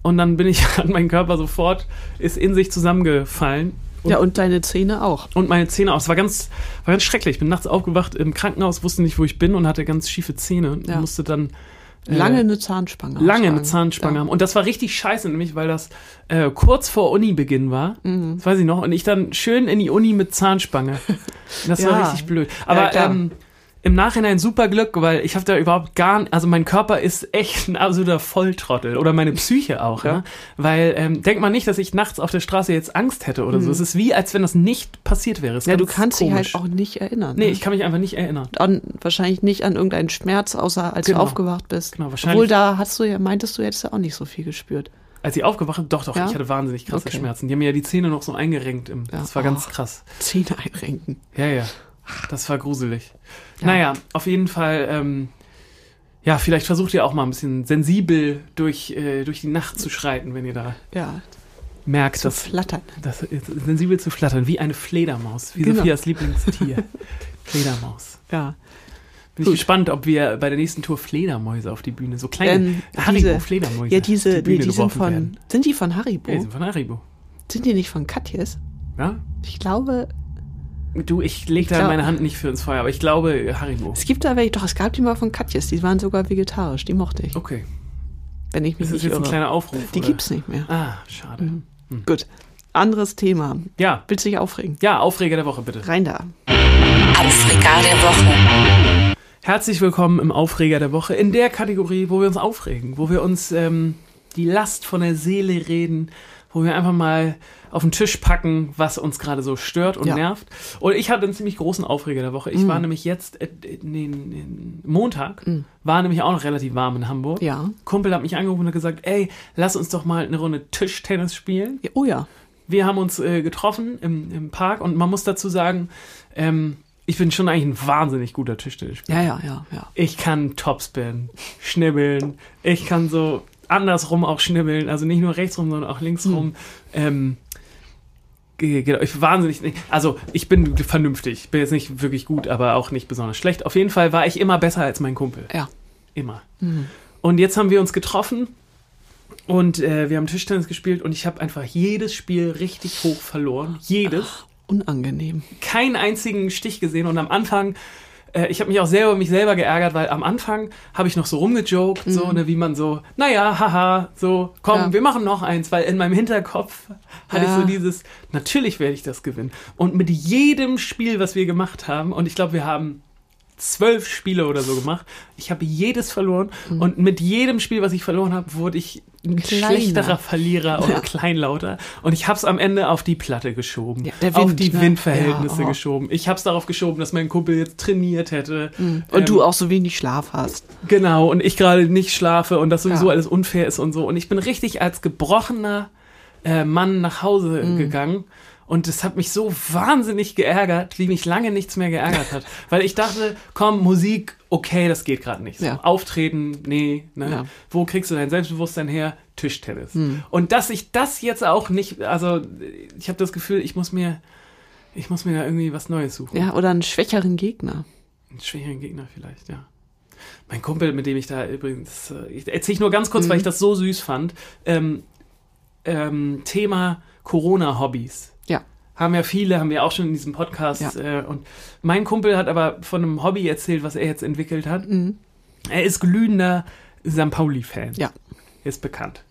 und dann bin ich an mein Körper sofort, ist in sich zusammengefallen. Und, ja, und deine Zähne auch. und meine Zähne auch. Es war ganz, war ganz schrecklich. Ich bin nachts aufgewacht im Krankenhaus, wusste nicht, wo ich bin und hatte ganz schiefe Zähne. und Ja. Musste dann äh, Lange eine Zahnspange. lange eine. Zahnspange Ja. haben. Und das war richtig scheiße, nämlich weil das äh, kurz vor Unibeginn war. Mhm. Das weiß ich noch. Und ich dann schön in die Uni mit Zahnspange. Das war Ja. richtig blöd. Aber ähm, im Nachhinein super Glück, weil ich habe da überhaupt gar n- also mein Körper ist echt ein absoluter Volltrottel oder meine Psyche auch, Ja. ne? weil ähm, denkt man nicht, dass ich nachts auf der Straße jetzt Angst hätte oder so. Es ist wie, als wenn das nicht passiert wäre. Mhm. Ja, du kannst dich komisch. halt auch nicht erinnern. Nee, ne? ich kann mich einfach nicht erinnern. an, wahrscheinlich nicht an irgendeinen Schmerz, außer als Genau. du aufgewacht bist. Genau, wahrscheinlich- Obwohl da hast du ja, meintest du, hättest du auch nicht so viel gespürt. Als ich aufgewacht bin, doch, doch, Ja? ich hatte wahnsinnig krasse Okay. Schmerzen. Die haben mir ja die Zähne noch so eingerenkt. Im, Ja. Das war ganz Oh. krass. Zähne einrenken. Ja, ja. Das war gruselig. Ja. Naja, auf jeden Fall, ähm, ja, vielleicht versucht ihr auch mal ein bisschen sensibel durch, äh, durch die Nacht zu schreiten, wenn ihr da Ja, merkt, zu dass, flattern. dass sensibel zu flattern, wie eine Fledermaus, wie Genau. Sophias Lieblingstier. Fledermaus. Ja. Bin ich Gut. gespannt, ob wir bei der nächsten Tour Fledermäuse auf die Bühne, so kleine Ähm, Haribo-Fledermäuse Ja, diese, auf die nee, Bühne die sind von, werden. sind die von Haribo? Ja, die sind von Haribo. Sind die nicht von Katjes? Ja? Ich glaube, Du, ich leg da glaub- meine Hand nicht für ins Feuer, aber ich glaube Haribo. es gibt da welche, doch, es gab die mal von Katjes, die waren sogar vegetarisch, die mochte ich, Okay. wenn ich mich Das ist nicht jetzt ein irre. kleiner Aufruf. Die oder? gibt's nicht mehr. Ah, schade. Gut. Anderes Thema. Ja, Willst du dich aufregen? ja, Aufreger der Woche bitte. Rein da. Aufreger der Woche. Herzlich willkommen im Aufreger der Woche, in der Kategorie, wo wir uns aufregen, wo wir uns ähm, die Last von der Seele reden, wo wir einfach mal auf den Tisch packen, was uns gerade so stört und Ja. nervt. Und ich hatte einen ziemlich großen Aufreger der Woche. Ich war nämlich jetzt, äh, nee, nee, Montag, war nämlich auch noch relativ warm in Hamburg. Ja. Kumpel hat mich angerufen und hat gesagt, ey, lass uns doch mal eine Runde Tischtennis spielen. ja. Oh ja. Wir haben uns äh, getroffen im, im Park und man muss dazu sagen, ähm, ich bin schon eigentlich ein wahnsinnig guter Tischtennisspieler. Ja, ja, ja, ja. Ich kann Topspin, schnibbeln, ich kann so andersrum auch schnibbeln, also nicht nur rechtsrum, sondern auch linksrum. Ähm, Ge- Genau, ich wahnsinnig. Also, ich bin vernünftig. Bin jetzt nicht wirklich gut, aber auch nicht besonders schlecht. Auf jeden Fall war ich immer besser als mein Kumpel. Ja. Immer. Und jetzt haben wir uns getroffen und äh, wir haben Tischtennis gespielt und ich habe einfach jedes Spiel richtig hoch verloren. Jedes. Unangenehm. Keinen einzigen Stich gesehen und am Anfang. Äh, Ich habe mich auch selber über mich selber geärgert, weil am Anfang habe ich noch so rumgejoked, so ne, wie man so, naja, haha, so, komm, Ja. wir machen noch eins, weil in meinem Hinterkopf hatte Ja. ich so dieses, natürlich werde ich das gewinnen. Und mit jedem Spiel, was wir gemacht haben, und ich glaube, wir haben zwölf Spiele oder so gemacht. Ich habe jedes verloren und mit jedem Spiel, was ich verloren habe, wurde ich ein Kleiner. schlechterer Verlierer und Ja. kleinlauter. Und ich habe es am Ende auf die Platte geschoben, Ja, der auf Wind, die ne? Windverhältnisse Ja, oh. geschoben. Ich habe es darauf geschoben, dass mein Kumpel jetzt trainiert hätte. Und Ähm, du auch so wenig Schlaf hast. Genau, und ich gerade nicht schlafe und das sowieso alles unfair ist und so. Und ich bin richtig als gebrochener äh, Mann nach Hause Mhm. gegangen. Und es hat mich so wahnsinnig geärgert, wie mich lange nichts mehr geärgert hat. Weil ich dachte, komm, Musik, okay, das geht gerade nicht. So. Ja. Auftreten, nee. Ne? Ja. Hm. Wo kriegst du dein Selbstbewusstsein her? Tischtennis. Und dass ich das jetzt auch nicht, also ich habe das Gefühl, ich muss mir, ich muss mir da irgendwie was Neues suchen. Ja, oder einen schwächeren Gegner. Einen schwächeren Gegner vielleicht, ja. Mein Kumpel, mit dem ich da übrigens, äh, ich erzähle ich nur ganz kurz, weil ich das so süß fand. Ähm, ähm, Thema Corona-Hobbys. Haben ja viele, haben wir auch schon in diesem Podcast. Ja. Äh, und mein Kumpel hat aber von einem Hobby erzählt, was er jetzt entwickelt hat. Mhm. Er ist glühender St. Pauli-Fan. Ja. Ist bekannt.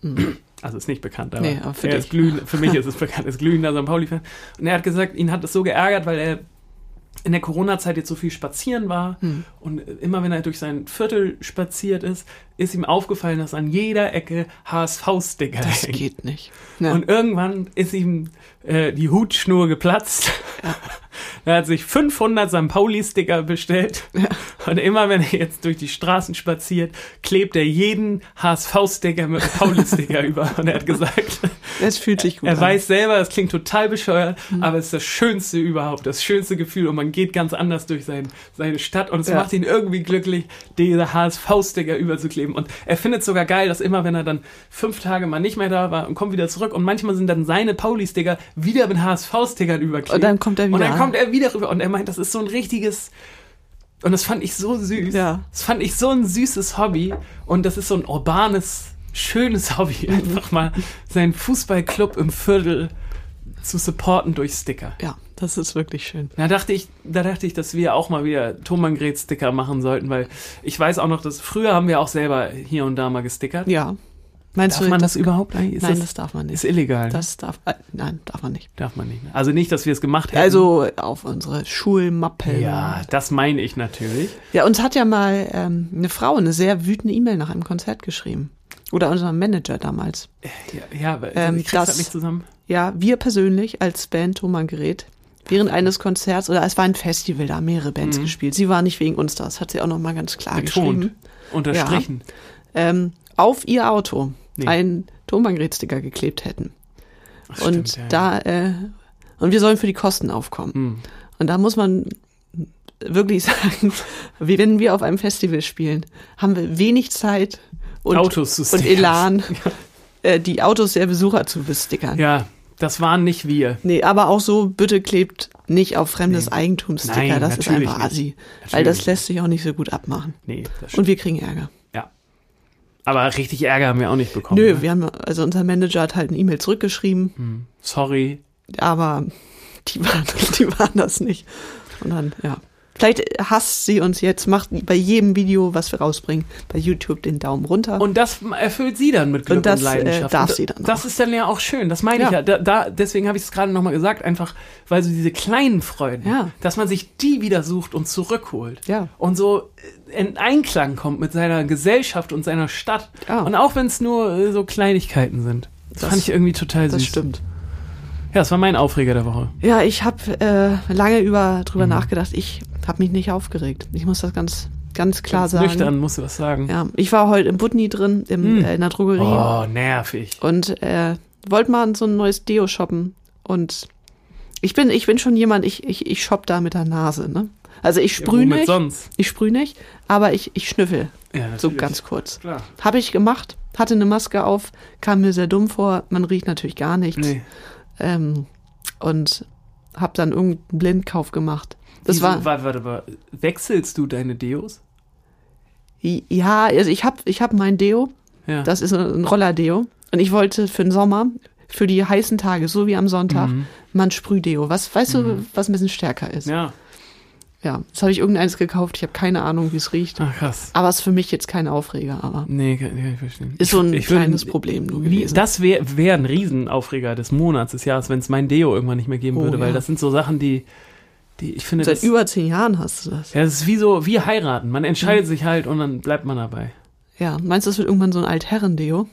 Also ist nicht bekannt, aber, Nee, aber für er dich. ist glühend, für mich ist es bekannt, er ist glühender St. Pauli-Fan. Und er hat gesagt, ihn hat das so geärgert, weil er in der Corona-Zeit jetzt so viel spazieren war Hm. und immer wenn er durch sein Viertel spaziert ist, ist ihm aufgefallen, dass an jeder Ecke HSV-Sticker Das hängen. geht nicht. Ja. Und irgendwann ist ihm äh, die Hutschnur geplatzt. er hat sich 500 St. Pauli-Sticker bestellt. Und immer wenn er jetzt durch die Straßen spaziert, klebt er jeden HSV-Sticker mit Pauli-Sticker über. Und er hat gesagt, Es fühlt sich gut er an. weiß selber, das klingt total bescheuert, Mhm. aber es ist das Schönste überhaupt, das schönste Gefühl. Und man geht ganz anders durch sein, seine Stadt. Und es Ja. macht ihn irgendwie glücklich, diese HSV-Sticker überzukleben. Und er findet es sogar geil, dass immer, wenn er dann fünf Tage mal nicht mehr da war und kommt wieder zurück und manchmal sind dann seine Pauli-Sticker wieder mit HSV-Stickern überklebt. Und dann kommt er wieder. Kommt er wieder rüber und er meint, das ist so ein richtiges. Und das fand ich so süß. Ja. Das fand ich so ein süßes Hobby. Und das ist so ein urbanes, schönes Hobby. Mhm. Einfach mal seinen Fußballclub im Viertel zu supporten durch Sticker. Ja, das ist wirklich schön. Da dachte ich, da dachte ich, dass wir auch mal wieder Thomann Gret Sticker machen sollten, weil ich weiß auch noch, dass früher haben wir auch selber hier und da mal gestickert. Ja. Meinst Darf du, man das überhaupt eigentlich? Ist nein, das, das darf man nicht. ist illegal. Das darf, äh, nein, darf man nicht. darf man nicht. Also nicht, dass wir es gemacht hätten. Also auf unsere Schulmappe. ja, das meine ich natürlich. Ja, uns hat ja mal ähm, eine Frau eine sehr wütende E-Mail nach einem Konzert geschrieben. Oder unser Manager damals. Ja, ja aber Ähm, ich das- grad nicht zusammen. Ja, wir persönlich als Band Thomann Gerät während eines Konzerts oder es war ein Festival, da haben mehrere Bands gespielt. Sie war nicht wegen uns da, das hat sie auch noch mal ganz klar Betont. geschrieben. Unterstrichen. Ähm, auf ihr Auto Nee. einen Thomann Gerät Sticker geklebt hätten. Ach, und stimmt, ja, da äh, und wir sollen für die Kosten aufkommen. Hm. Und da muss man wirklich sagen, wie wenn wir auf einem Festival spielen, haben wir wenig Zeit und, Autos zu und. Elan, äh, die Autos der Besucher zu bestickern. Ja, das waren nicht wir. Nee, aber auch so, bitte klebt nicht auf fremdes Nee. Eigentum Sticker. Nein, das ist einfach assi. Weil das lässt sich auch nicht so gut abmachen. Nee, das Und stimmt. wir kriegen Ärger. Aber richtig Ärger haben wir auch nicht bekommen. Nö, ne? wir haben, also unser Manager hat halt eine E-Mail zurückgeschrieben, Hm. Sorry. aber die waren, die waren das nicht. Und dann, ja. Vielleicht hasst sie uns jetzt, macht bei jedem Video, was wir rausbringen, bei YouTube den Daumen runter. Und das erfüllt sie dann mit Glück und, Und das, äh, Leidenschaft. darf und sie dann Das auch. ist dann ja auch schön. Das meine ich Ja. ja. Da, da, deswegen habe ich es gerade nochmal gesagt, einfach, weil so diese kleinen Freuden, Ja. dass man sich die wieder sucht und zurückholt. Ja. Und so in Einklang kommt mit seiner Gesellschaft und seiner Stadt. Ja. Und auch wenn es nur äh, so Kleinigkeiten sind. Das, Das- fand ich irgendwie total süß. das stimmt. Ja, das war mein Aufreger der Woche. Ja, ich habe äh, lange über Mhm. drüber nachgedacht. Ich habe mich nicht aufgeregt. Ich muss das ganz, ganz klar Ganz sagen. Nüchtern musst du was sagen. Ja, ich war heute im Butni drin, im, Hm. äh, in der Drogerie Oh, nervig. und äh, wollte mal so ein neues Deo shoppen. Und ich bin, ich bin schon jemand, ich, ich, ich shop da mit der Nase, ne? Also ich Ja, sprühe womit nicht, sonst? ich sprühe nicht, aber ich, ich schnüffel, Ja, so ganz kurz. Habe ich gemacht, hatte eine Maske auf, kam mir sehr dumm vor, man riecht natürlich gar nichts. Nee. Ähm, und habe dann irgendeinen Blindkauf gemacht. Das Wieso- war Warte, warte, warte. Wechselst du deine Deos? ja, also ich habe ich hab mein Deo, Ja. das ist ein Roller-Deo und ich wollte für den Sommer, für die heißen Tage, so wie am Sonntag, mal ein Sprühdeo. Was weißt du, was ein bisschen stärker ist? ja. Ja, das habe ich irgendeins gekauft. Ich habe keine Ahnung, wie es riecht. Ach, krass. Aber es ist für mich jetzt kein Aufreger, aber Nee, kann, kann ich verstehen. ist so ein Ich würd- kleines Problem nur gewesen. das wäre wär ein Riesenaufreger des Monats, des Jahres, wenn es mein Deo irgendwann nicht mehr geben Oh, würde, weil ja. das sind so Sachen, die, die ich finde, Seit das, über zehn Jahren hast du das. ja, das ist wie so, wie heiraten. Man Mhm. entscheidet sich halt und dann bleibt man dabei. Ja, meinst du, das wird irgendwann so ein Altherren-Deo?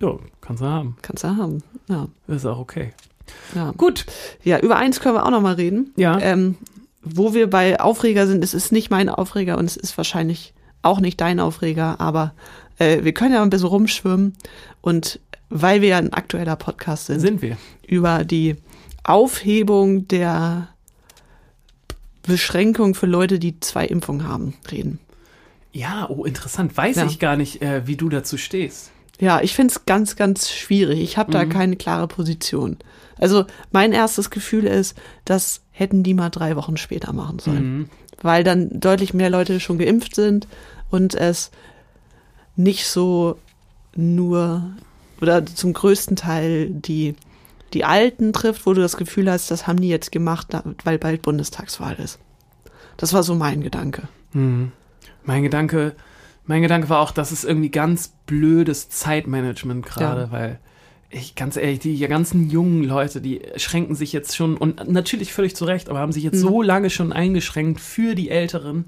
Ja, kannst du haben. Kannst du haben. Ja, Ist auch okay. ja. Gut. Ja, über eins können wir auch noch mal reden. Ja. Ähm, wo wir bei Aufreger sind, es ist nicht mein Aufreger und es ist wahrscheinlich auch nicht dein Aufreger, aber äh, wir können ja ein bisschen rumschwimmen und weil wir ja ein aktueller Podcast sind, Sind wir. über die Aufhebung der Beschränkung für Leute, die zwei Impfungen haben, reden. Ja, oh, interessant. Weiß Ja. ich gar nicht, äh, wie du dazu stehst. Ja, ich find's ganz, ganz schwierig. Ich habe da keine klare Position. Also mein erstes Gefühl ist, das hätten die mal drei Wochen später machen sollen. Mhm. Weil dann deutlich mehr Leute schon geimpft sind und es nicht so nur oder zum größten Teil die, die Alten trifft, wo du das Gefühl hast, das haben die jetzt gemacht, weil bald Bundestagswahl ist. Das war so mein Gedanke. Mhm. Mein Gedanke, mein Gedanke war auch, das ist irgendwie ganz blödes Zeitmanagement gerade, Ja. weil ich ganz ehrlich, die ganzen jungen Leute, die schränken sich jetzt schon und natürlich völlig zu Recht, aber haben sich Mhm. jetzt so lange schon eingeschränkt für die Älteren.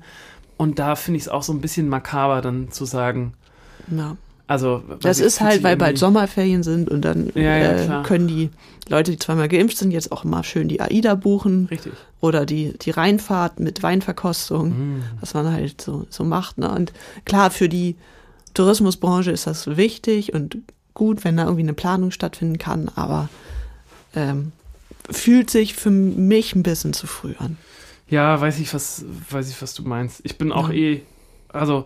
Und da finde ich es auch so ein bisschen makaber, dann zu sagen, Ja. Also. Das ist halt, weil bald Sommerferien sind und dann Ja, ja, äh, können die Leute, die zweimal geimpft sind, jetzt auch mal schön die AIDA buchen Richtig. oder die, die Rheinfahrt mit Weinverkostung, Mhm. was man halt so, so macht. Ne? Und klar, für die Tourismusbranche ist das wichtig und gut, wenn da irgendwie eine Planung stattfinden kann, aber ähm, fühlt sich für mich ein bisschen zu früh an. Ja, weiß ich, was, weiß ich, was du meinst. Ich bin auch Ja. eh, also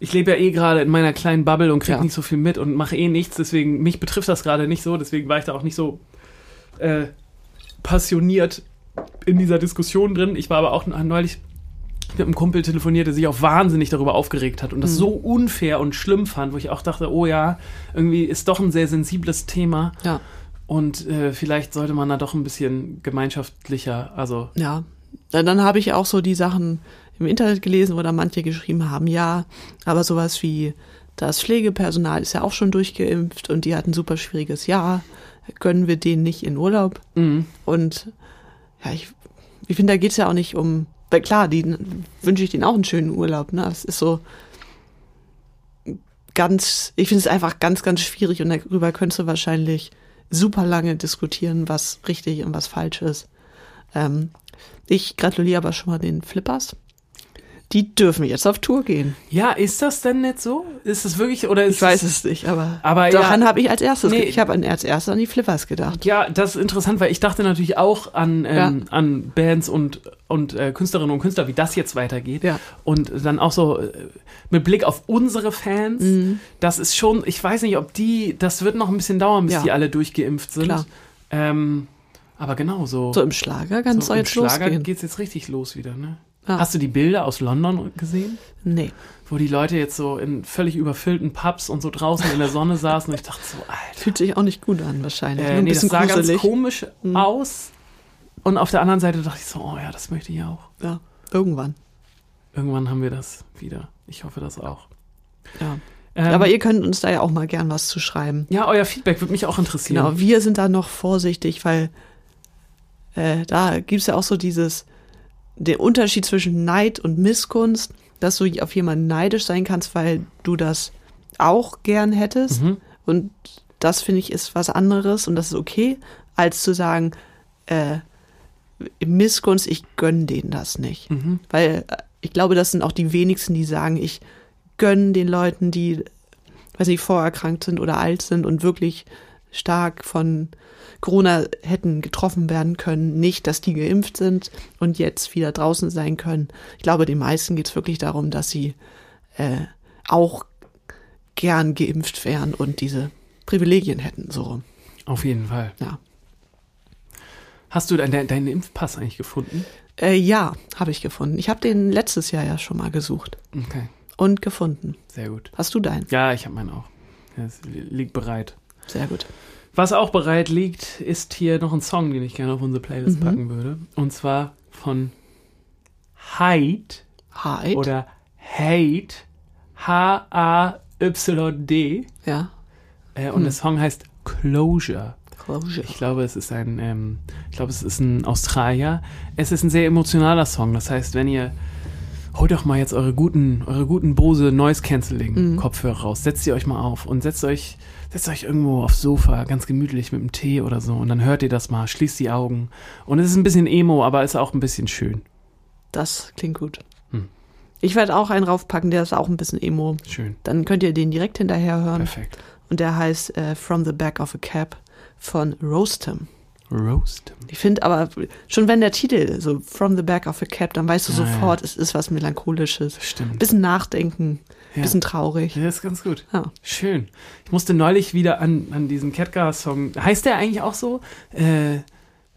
ich lebe ja eh gerade in meiner kleinen Bubble und krieg Ja. nicht so viel mit und mache eh nichts, deswegen, mich betrifft das gerade nicht so, deswegen war ich da auch nicht so äh, passioniert in dieser Diskussion drin. Ich war aber auch neulich mit einem Kumpel telefoniert, der sich auch wahnsinnig darüber aufgeregt hat und das Mhm. so unfair und schlimm fand, wo ich auch dachte, oh ja, irgendwie ist doch ein sehr sensibles Thema Ja, und äh, vielleicht sollte man da doch ein bisschen gemeinschaftlicher, also ja. Dann habe ich auch so die Sachen im Internet gelesen, wo da manche geschrieben haben, ja, aber sowas wie das Pflegepersonal ist ja auch schon durchgeimpft und die hatten ein super schwieriges Jahr. Gönnen wir denen nicht in Urlaub? mhm. Und ja, ich, ich finde, da geht's ja auch nicht um, weil klar, die wünsche ich denen auch einen schönen Urlaub, ne? Es ist so ganz, ich finde es einfach ganz, ganz schwierig und darüber könntest du wahrscheinlich super lange diskutieren, was richtig und was falsch ist. Ähm, ich gratuliere aber schon mal den Flippers. Die dürfen jetzt auf Tour gehen. Ja, ist das denn nicht so? Ist es wirklich oder ist Ich weiß es nicht, aber, Aber ja- daran habe ich als erstes, Nee. ich habe als erstes an die Flippers gedacht. Ja, das ist interessant, weil ich dachte natürlich auch an, ähm, Ja. an Bands und, und äh, Künstlerinnen und Künstler, wie das jetzt weitergeht. Ja. Und dann auch so äh, mit Blick auf unsere Fans, Mhm. das ist schon, ich weiß nicht, ob die, das wird noch ein bisschen dauern, bis Ja. die alle durchgeimpft sind. Klar. Ähm, aber genau so. So im Schlager es so doch im jetzt Schlager losgehen. geht's jetzt richtig los wieder, ne? Ja. Hast du die Bilder aus London gesehen? Nee. Wo die Leute jetzt so in völlig überfüllten Pubs und so draußen in der Sonne saßen und ich dachte so, Alter. Fühlt sich auch nicht gut an, wahrscheinlich. Nur Äh, ein nee, das bisschen sah ganz gruselig. komisch Mhm. aus. Und auf der anderen Seite dachte ich so, oh ja, das möchte ich auch. Ja, irgendwann. Irgendwann haben wir das wieder. Ich hoffe das auch. Ja. Ähm, Aber ihr könnt uns da ja auch mal gern was zu schreiben. ja, euer Feedback würde mich auch interessieren. Genau, wir sind da noch vorsichtig, weil äh, da gibt's ja auch so dieses, den Unterschied zwischen Neid und Missgunst, dass du auf jemanden neidisch sein kannst, weil du das auch gern hättest. Mhm. Und das finde ich ist was anderes und das ist okay, als zu sagen, äh, Missgunst, ich gönn denen das nicht. Mhm. Weil äh, ich glaube, das sind auch die wenigsten, die sagen, ich gönn den Leuten, die, weiß nicht, vorerkrankt sind oder alt sind und wirklich stark von Corona hätten getroffen werden können, nicht, dass die geimpft sind und jetzt wieder draußen sein können. Ich glaube, den meisten geht es wirklich darum, dass sie äh, auch gern geimpft wären und diese Privilegien hätten, so rum. Auf jeden Fall. Ja. Hast du deinen deinen Impfpass eigentlich gefunden? Äh, ja, habe ich gefunden. Ich habe den letztes Jahr ja schon mal gesucht Okay, und gefunden. sehr gut. Hast du deinen? Ja, ich habe meinen auch. Es liegt bereit. Sehr gut. Was auch bereit liegt, ist hier noch ein Song, den ich gerne auf unsere Playlist Mhm. packen würde. Und zwar von Hyde Hyde. oder Hate. H-A-Y-D. ja. Äh, und Hm. der Song heißt Closure. Closure. Ich glaube, es ist ein, ähm, ich glaube, es ist ein Australier. Es ist ein sehr emotionaler Song. Das heißt, wenn ihr holt doch mal jetzt eure guten, eure guten Bose Noise Cancelling Mhm. Kopfhörer raus, setzt sie euch mal auf und setzt euch, setzt euch irgendwo aufs Sofa, ganz gemütlich mit einem Tee oder so und dann hört ihr das mal, schließt die Augen und es ist ein bisschen emo, aber ist auch ein bisschen schön. Das klingt gut. Hm. Ich werde auch einen raufpacken, der ist auch ein bisschen emo. Schön. Dann könnt ihr den direkt hinterher hören. Perfekt. Und der heißt äh, From the Back of a Cab von Roastem. Roast. Ich finde aber, schon wenn der Titel so From the Back of a Cab, dann weißt du Ja, sofort, es ist was Melancholisches. Stimmt. Bisschen nachdenken, Ja. bisschen traurig. Ja, das ist ganz gut. Ja. Schön. Ich musste neulich wieder an, an diesen Catgar-Song. Heißt der eigentlich auch so? Äh,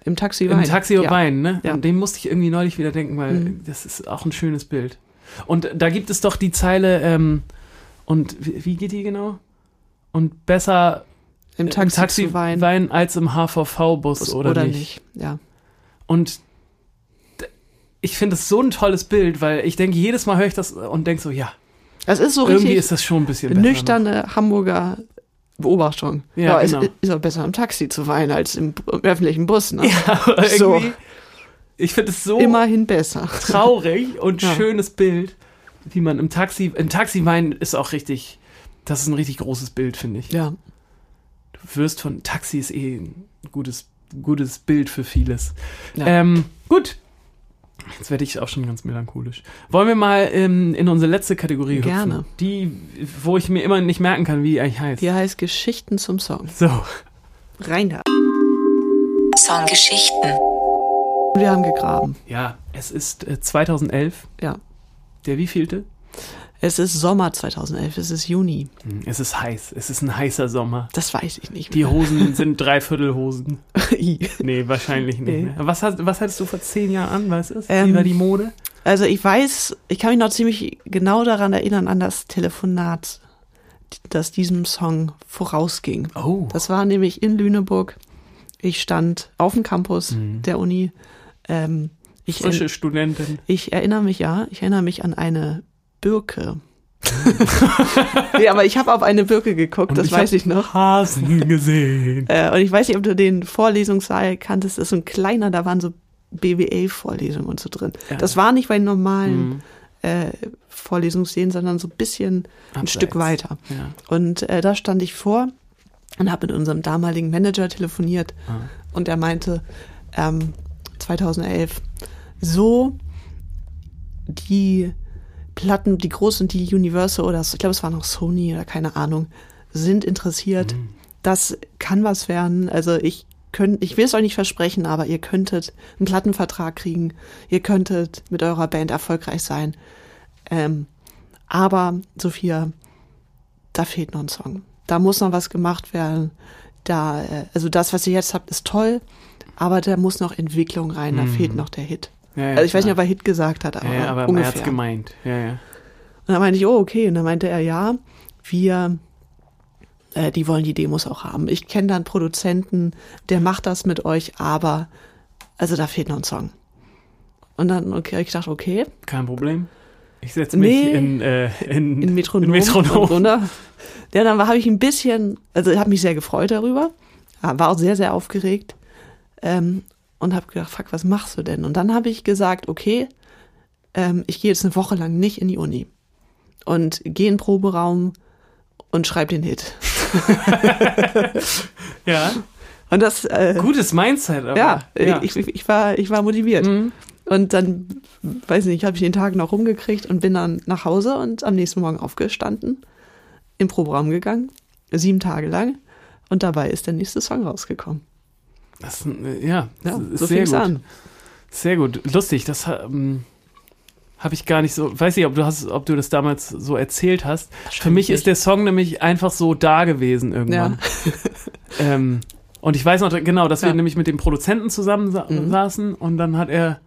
Im Taxi Im Wein. Taxi ja. Wein, ne? Ja. An dem musste ich irgendwie neulich wieder denken, weil Mhm. das ist auch ein schönes Bild. Und da gibt es doch die Zeile, ähm, und wie, wie geht die genau? Und besser Im im Taxi, Taxi zu weinen. weinen als im HVV-Bus Bus oder, nicht. Ja. Und ich finde es so ein tolles Bild, weil ich denke, jedes Mal höre ich das und denke so, ja, Das ist so irgendwie richtig ist das schon ein bisschen besser. noch. nüchterne Hamburger Beobachtung. Ja, es genau. ist auch besser im Taxi zu weinen als im, im öffentlichen Bus. Ne? Ja, So. irgendwie, ich finde es so Immerhin besser. traurig und Ja. schönes Bild, wie man im Taxi, im Taxi weinen ist auch richtig, das ist ein richtig großes Bild, finde ich. Ja. Du wirst von Taxi ist eh ein gutes, gutes Bild für vieles. Ja. Ähm, gut. Jetzt werde ich auch schon ganz melancholisch. Wollen wir mal ähm, in unsere letzte Kategorie hüpfen? Gerne. Die, wo ich mir immer nicht merken kann, wie die eigentlich heißt. Die heißt Geschichten zum Song. So. Rein da. Songgeschichten. Wir haben gegraben. Ja, es ist äh, 2011. Ja. Der wievielte? Es ist Sommer 2011, es ist Juni. Hm, Es ist heiß. Es ist ein heißer Sommer. Das weiß ich nicht. Die Hosen sind Dreiviertelhosen. Nee, wahrscheinlich nicht. Nee. mehr. Was, hast, was hattest du vor zehn Jahren an? Was ist? Ähm, Wie war die Mode? Also ich weiß, ich kann mich noch ziemlich genau daran erinnern, an das Telefonat, das diesem Song vorausging. Oh. Das war nämlich in Lüneburg. Ich stand auf dem Campus Mhm. der Uni. Ähm, ich, Frische Studentin. ich erinnere mich, ja, ich erinnere mich an eine Birke. nee, aber ich habe auf eine Birke geguckt, das ich weiß ich noch. Hasen gesehen. Äh, und ich weiß nicht, ob du den Vorlesungssaal kanntest. Das ist so ein kleiner, da waren so BWL-Vorlesungen und so drin. Ja. Das war nicht bei den normalen Mhm. äh, Vorlesungssälen, sondern so ein bisschen ein Abseits. Stück weiter. Ja. Und äh, da stand ich vor und habe mit unserem damaligen Manager telefoniert Ah. und er meinte, ähm, 2011, so die Platten, die großen, die Universal oder ich glaube, es war noch Sony oder keine Ahnung, sind interessiert. Mhm. Das kann was werden. Also ich könnt, ich will es euch nicht versprechen, aber ihr könntet einen Plattenvertrag kriegen. Ihr könntet mit eurer Band erfolgreich sein. Ähm, aber Sophia, da fehlt noch ein Song. Da muss noch was gemacht werden. Da, äh, also das, was ihr jetzt habt, ist toll, aber da muss noch Entwicklung rein. Da Mhm. fehlt noch der Hit. Ja, ja, Also ich weiß nicht, ob er Hit gesagt hat, aber, ja, aber er ungefähr. hat's gemeint. Ja, ja. Und dann meinte ich, oh, okay. Und dann meinte er, ja, wir, äh, die wollen die Demos auch haben. Ich kenne da einen Produzenten, der macht das mit euch, aber, also da fehlt noch ein Song. Und dann, okay, ich dachte, okay, Kein Problem. Ich setze mich Nee. in, äh, in, in Metronom. In Metronom. Runter. Ja, dann habe ich ein bisschen, also habe mich sehr gefreut darüber, war auch sehr, sehr aufgeregt ähm, und habe gedacht, fuck, was machst du denn? Und dann habe ich gesagt, okay, ähm, ich gehe jetzt eine Woche lang nicht in die Uni und gehe in den Proberaum und schreibe den Hit. Ja, Und das, äh, gutes Mindset. Aber, ja, ja. Ich, ich, war, ich war motiviert. Mhm. Und dann, weiß nicht, habe ich den Tag noch rumgekriegt und bin dann nach Hause und am nächsten Morgen aufgestanden, im Proberaum gegangen, sieben Tage lang. Und dabei ist der nächste Song rausgekommen. Das, äh, ja, Ja, das ist so sehr gut. an. Sehr gut. Lustig, das ähm, habe ich gar nicht so. Weiß nicht, ob du hast, ob du das damals so erzählt hast. Für mich ist der Song nämlich einfach so da gewesen irgendwann. ähm, Und ich weiß noch genau, dass wir Ja. nämlich mit dem Produzenten zusammen sa saßen und dann hat er,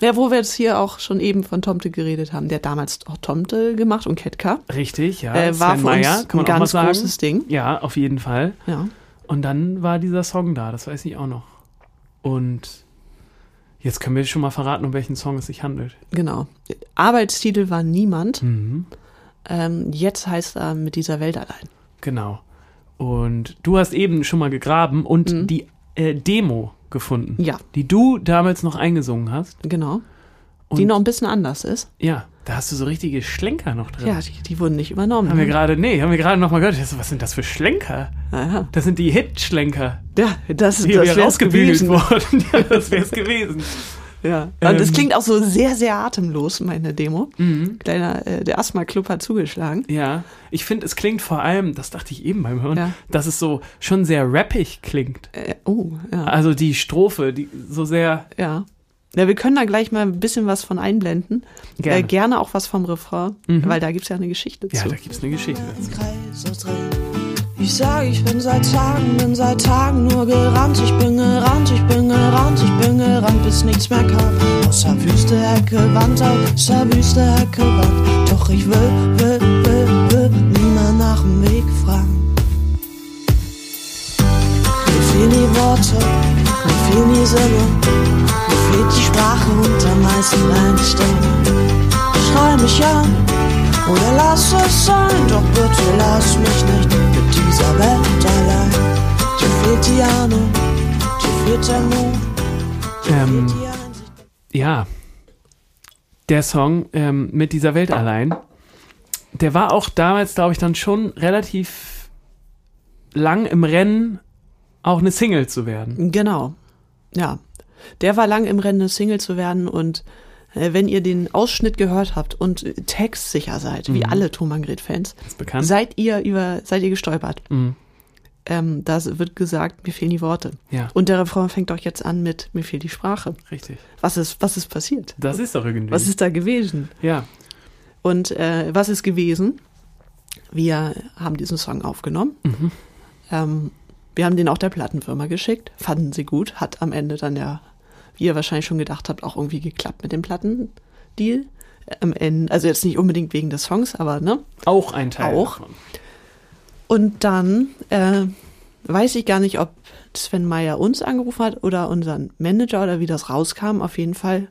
Ja, wo wir jetzt hier auch schon eben von Tomte geredet haben. Der damals auch Tomte gemacht und Ketka. richtig, ja, äh, war Sven für uns Meyer, kann ein man auch mal ganz großes Ding. Ja, auf jeden Fall. Ja. Und dann war dieser Song da, das weiß ich auch noch. Und jetzt können wir schon mal verraten, um welchen Song es sich handelt. Genau. Arbeitstitel war Niemand. Mhm. Ähm, jetzt heißt er mit dieser Welt allein. Genau. Und du hast eben schon mal gegraben und Mhm. die äh, Demo gefunden, Ja, die du damals noch eingesungen hast. genau. Und die noch ein bisschen anders ist. ja, da hast du so richtige Schlenker noch drin. Ja, die, die wurden nicht übernommen. Haben wir ne? gerade, nee, haben wir gerade noch mal gehört. Was sind das für Schlenker? Aha. Das sind die Hit-Schlenker, Ja, das, die das wäre rausgebügelt gewesen. wurden. ja, das wäre es gewesen. Ja. Und es Ähm. klingt auch so sehr, sehr atemlos, meine Demo. Mhm. Kleiner, äh, der Asthma-Club hat zugeschlagen. Ja, ich finde, es klingt vor allem, das dachte ich eben beim Hören, Ja. dass es so schon sehr rappig klingt. Äh, oh, ja. Also die Strophe, die so sehr ja. Ja, wir können da gleich mal ein bisschen was von einblenden. Gerne. Äh, gerne auch was vom Refrain, Mhm. weil da gibt's ja eine Geschichte Ja, zu. da gibt's eine Geschichte. Ich sag, ich bin seit Tagen, bin seit Tagen nur gerannt. Ich bin gerannt, ich bin gerannt, ich bin gerannt, bis nichts mehr kam. Außer Wüste, Hecke, Wand, außer Wüste, Hecke, Wand. Doch ich will, will, will, will niemand nach dem Weg fragen. Mir fehlen die Worte, mir fehlen die Sinne. Sprache und am meisten Stimme. Schrei mich an, oder lass es sein, doch bitte lass mich nicht mit dieser Welt allein. Dir fehlt die Ahnung, dir fehlt der Mut, Ähm. Ja, der Song ähm, mit dieser Welt allein, der war auch damals, glaube ich, dann schon relativ lang im Rennen, auch eine Single zu werden. Genau. Ja. Der war lang im Rennen, eine Single zu werden und äh, wenn ihr den Ausschnitt gehört habt und äh, textsicher seid, wie alle Thomann Gret-Fans, Ist bekannt. seid ihr über, seid ihr gestolpert. Mhm. Ähm, da wird gesagt, mir fehlen die Worte. Ja, Und der Refrain fängt auch jetzt an mit, mir fehlt die Sprache. richtig. Was ist, was ist passiert? Das ist doch irgendwie. Was ist da gewesen? ja, Und äh, was ist gewesen? Wir haben diesen Song aufgenommen. Mhm. Ähm, wir haben den auch der Plattenfirma geschickt, fanden sie gut, hat am Ende dann ja, wie ihr wahrscheinlich schon gedacht habt, auch irgendwie geklappt mit dem Plattendeal. Am Ende, also jetzt nicht unbedingt wegen des Songs, aber ne? auch ein Teil. Auch. Davon. Und dann äh, weiß ich gar nicht, ob Sven Meyer uns angerufen hat oder unseren Manager oder wie das rauskam. Auf jeden Fall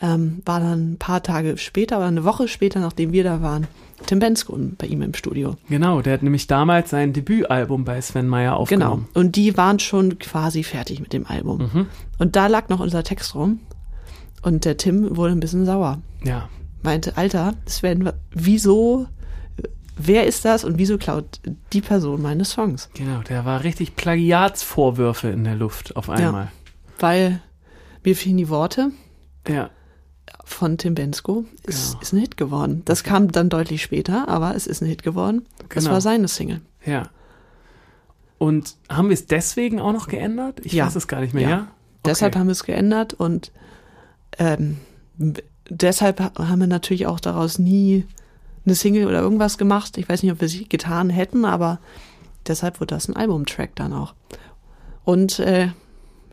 ähm, war dann ein paar Tage später oder eine Woche später, nachdem wir da waren, Tim Bensko bei ihm im Studio. Genau, der hat nämlich damals sein Debütalbum bei Sven Meyer Genau. aufgenommen. Und die waren schon quasi fertig mit dem Album. Mhm. Und da lag noch unser Text rum. Und der Tim wurde ein bisschen sauer. Ja, Meinte, Alter, Sven, wieso, wer ist das und wieso klaut die Person meine Songs? genau, der war richtig Plagiatsvorwürfe in der Luft auf einmal. Weil mir fehlen die Worte Ja, von Tim Bensko. Ist, Genau. ist ein Hit geworden. Das kam dann deutlich später, aber es ist ein Hit geworden. Das Genau. war seine Single. ja. Und haben wir es deswegen auch noch geändert? Ich Ja. weiß es gar nicht mehr, Ja. ja? Okay. Deshalb haben wir es geändert und ähm, deshalb ha- haben wir natürlich auch daraus nie eine Single oder irgendwas gemacht. Ich weiß nicht, ob wir es getan hätten, aber deshalb wurde das ein Albumtrack dann auch. Und äh,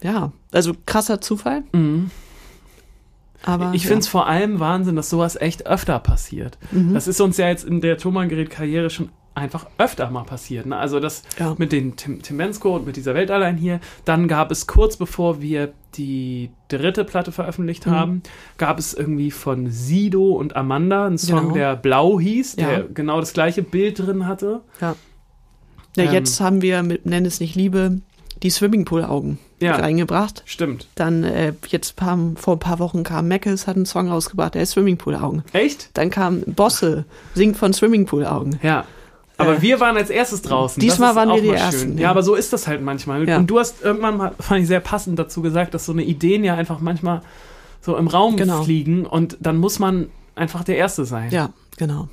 ja, also krasser Zufall, Mhm. Aber Ich ja. finde es vor allem Wahnsinn, dass sowas echt öfter passiert. Mhm. Das ist uns ja jetzt in der Thomann-Gerät-Karriere schon einfach öfter mal passiert. Ne? Also das Ja. mit den Tim, Tim Bensko und mit dieser Welt allein hier. Dann gab es kurz bevor wir die dritte Platte veröffentlicht Mhm. haben, gab es irgendwie von Sido und Amanda einen Song, Genau. der Blau hieß, der Ja. genau das gleiche Bild drin hatte. Ja. Ja, Ähm. jetzt haben wir mit Nenn es nicht Liebe die Swimmingpool-Augen Ja. reingebracht. Stimmt. Dann äh, jetzt kam, vor ein paar Wochen kam Mackes, hat einen Song rausgebracht, der ist Swimmingpool-Augen. Echt? Dann kam Bosse, singt von Swimmingpool-Augen. Ja. Aber Äh, wir waren als erstes draußen. diesmal waren wir die Ersten, ja. Ja. aber so ist das halt manchmal. Ja. Und du hast irgendwann mal, fand ich sehr passend dazu gesagt, dass so eine Ideen ja einfach manchmal so im Raum Genau. fliegen und dann muss man einfach der Erste sein. Ja, genau.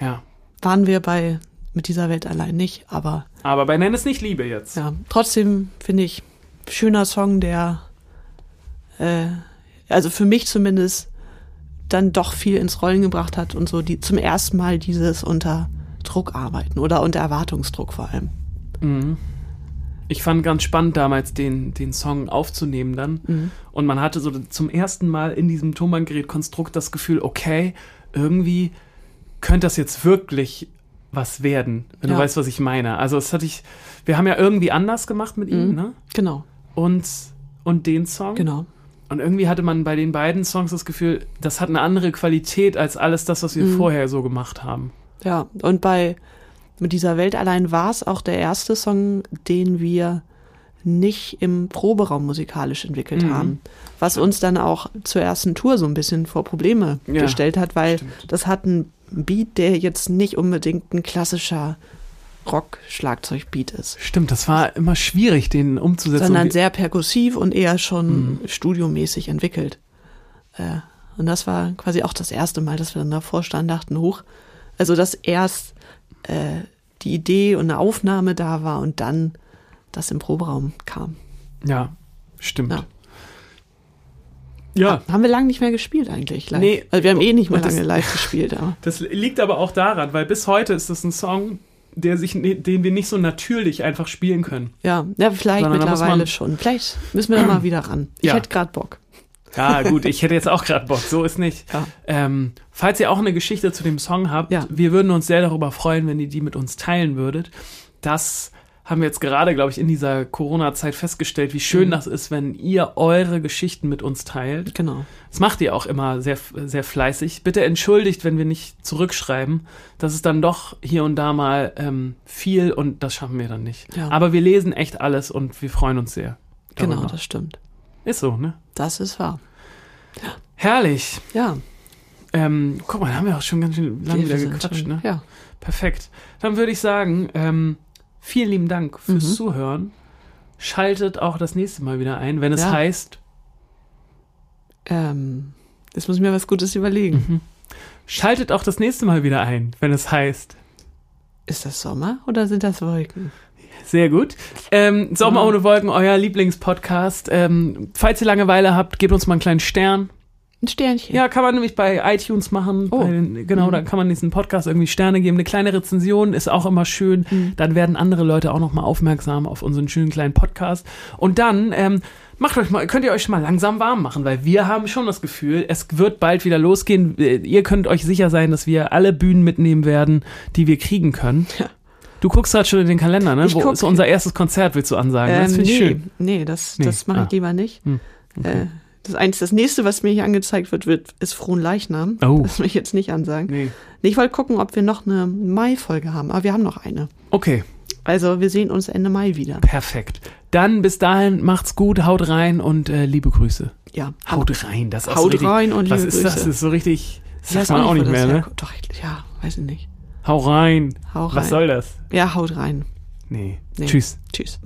ja. Waren wir bei mit dieser Welt allein nicht, aber Aber bei Nenn es nicht Liebe jetzt. ja, trotzdem finde ich schöner Song, der äh, also für mich zumindest dann doch viel ins Rollen gebracht hat und so die zum ersten Mal dieses unter Druck arbeiten oder unter Erwartungsdruck vor allem. Mhm. Ich fand ganz spannend damals den, den Song aufzunehmen dann. Mhm. Und man hatte so zum ersten Mal in diesem Tonbandgerät-Konstrukt das Gefühl, okay, irgendwie könnte das jetzt wirklich was werden, wenn Ja. du weißt, was ich meine. Also das hatte ich, wir haben ja irgendwie anders gemacht mit ihm, ne? Genau, Und, und den Song. genau. Und irgendwie hatte man bei den beiden Songs das Gefühl, das hat eine andere Qualität als alles das, was wir vorher so gemacht haben. Ja, und bei mit dieser Welt allein war es auch der erste Song, den wir nicht im Proberaum musikalisch entwickelt Mhm. haben. Was uns dann auch zur ersten Tour so ein bisschen vor Probleme Ja, gestellt hat, weil stimmt. das hat einen Beat, der jetzt nicht unbedingt ein klassischer Rock-Schlagzeug-Beat ist. Stimmt, das war immer schwierig, den umzusetzen. sondern sehr perkussiv und eher schon Mhm. studiomäßig entwickelt. Äh, und das war quasi auch das erste Mal, dass wir dann davor standen, dachten, hoch. Also, dass erst äh, die Idee und eine Aufnahme da war und dann das im Proberaum kam. ja, stimmt. Ja. Ja, Haben wir lange nicht mehr gespielt eigentlich. Live. Nee. Also wir haben eh nicht mehr das- lange live gespielt. Aber. das liegt aber auch daran, weil bis heute ist das ein Song, der sich, den wir nicht so natürlich einfach spielen können. Ja, ja, vielleicht Sondern mittlerweile man- schon. Vielleicht müssen wir da mal wieder ran. Ich Ja. hätte gerade Bock. Ja, gut, ich hätte jetzt auch gerade Bock, so ist nicht. Ja. Ähm, falls ihr auch eine Geschichte zu dem Song habt, Ja. wir würden uns sehr darüber freuen, wenn ihr die mit uns teilen würdet. Das haben wir jetzt gerade, glaube ich, in dieser Corona-Zeit festgestellt, wie schön Mhm. das ist, wenn ihr eure Geschichten mit uns teilt. Genau. Das macht ihr auch immer sehr, sehr fleißig. Bitte entschuldigt, wenn wir nicht zurückschreiben. Das ist dann doch hier und da mal ähm, viel und das schaffen wir dann nicht. Ja. Aber wir lesen echt alles und wir freuen uns sehr. Genau, darüber. das stimmt. Ist so, ne? Das ist wahr. Herrlich. Ja. Ähm, guck mal, da haben wir auch schon ganz schön lange wieder gequatscht, ne? Ja. Perfekt. Dann würde ich sagen, ähm, vielen lieben Dank fürs Mhm. Zuhören. Schaltet auch das nächste Mal wieder ein, wenn es Ja. heißt, Ähm, jetzt muss ich mir was Gutes überlegen. Mhm. schaltet auch das nächste Mal wieder ein, wenn es heißt, Ist das Sommer oder sind das Wolken? Sehr gut. Ähm, Sommer Mhm. ohne Wolken, euer Lieblingspodcast. Ähm, falls ihr Langeweile habt, gebt uns mal einen kleinen Stern. Ein Sternchen. Ja, kann man nämlich bei iTunes machen. Oh. Bei den, genau, Mhm. da kann man diesen Podcast irgendwie Sterne geben. Eine kleine Rezension ist auch immer schön. Mhm. Dann werden andere Leute auch nochmal aufmerksam auf unseren schönen kleinen Podcast. Und dann ähm, macht euch mal, könnt ihr euch mal langsam warm machen, weil wir haben schon das Gefühl, es wird bald wieder losgehen. Äh, Ihr könnt euch sicher sein, dass wir alle Bühnen mitnehmen werden, die wir kriegen können. Ja. Du guckst gerade schon in den Kalender, ne? Ich Wo guck. ist unser erstes Konzert, willst du ansagen? das Ähm, finde ich nee, schön. nee, das, Nee, das mache ah. ich lieber nicht. Hm, Äh, das, eins, das nächste, was mir hier angezeigt wird, wird ist Frohen Leichnam. Oh. Das will ich jetzt nicht ansagen. Nee. Ich wollte gucken, ob wir noch eine Mai-Folge haben. Aber wir haben noch eine. Okay, Also wir sehen uns Ende Mai wieder. perfekt. Dann bis dahin, macht's gut, haut rein und äh, liebe Grüße. Ja. Haut rein, das ist Haut so richtig, rein und Was liebe ist das? Grüße. Das ist so richtig. Ich Das sagt man auch nicht wo mehr, ne? Doch, ja, weiß ich nicht. Hau rein. Hau rein. Was soll das? Ja, haut rein. Nee. Nee. Tschüss. Tschüss.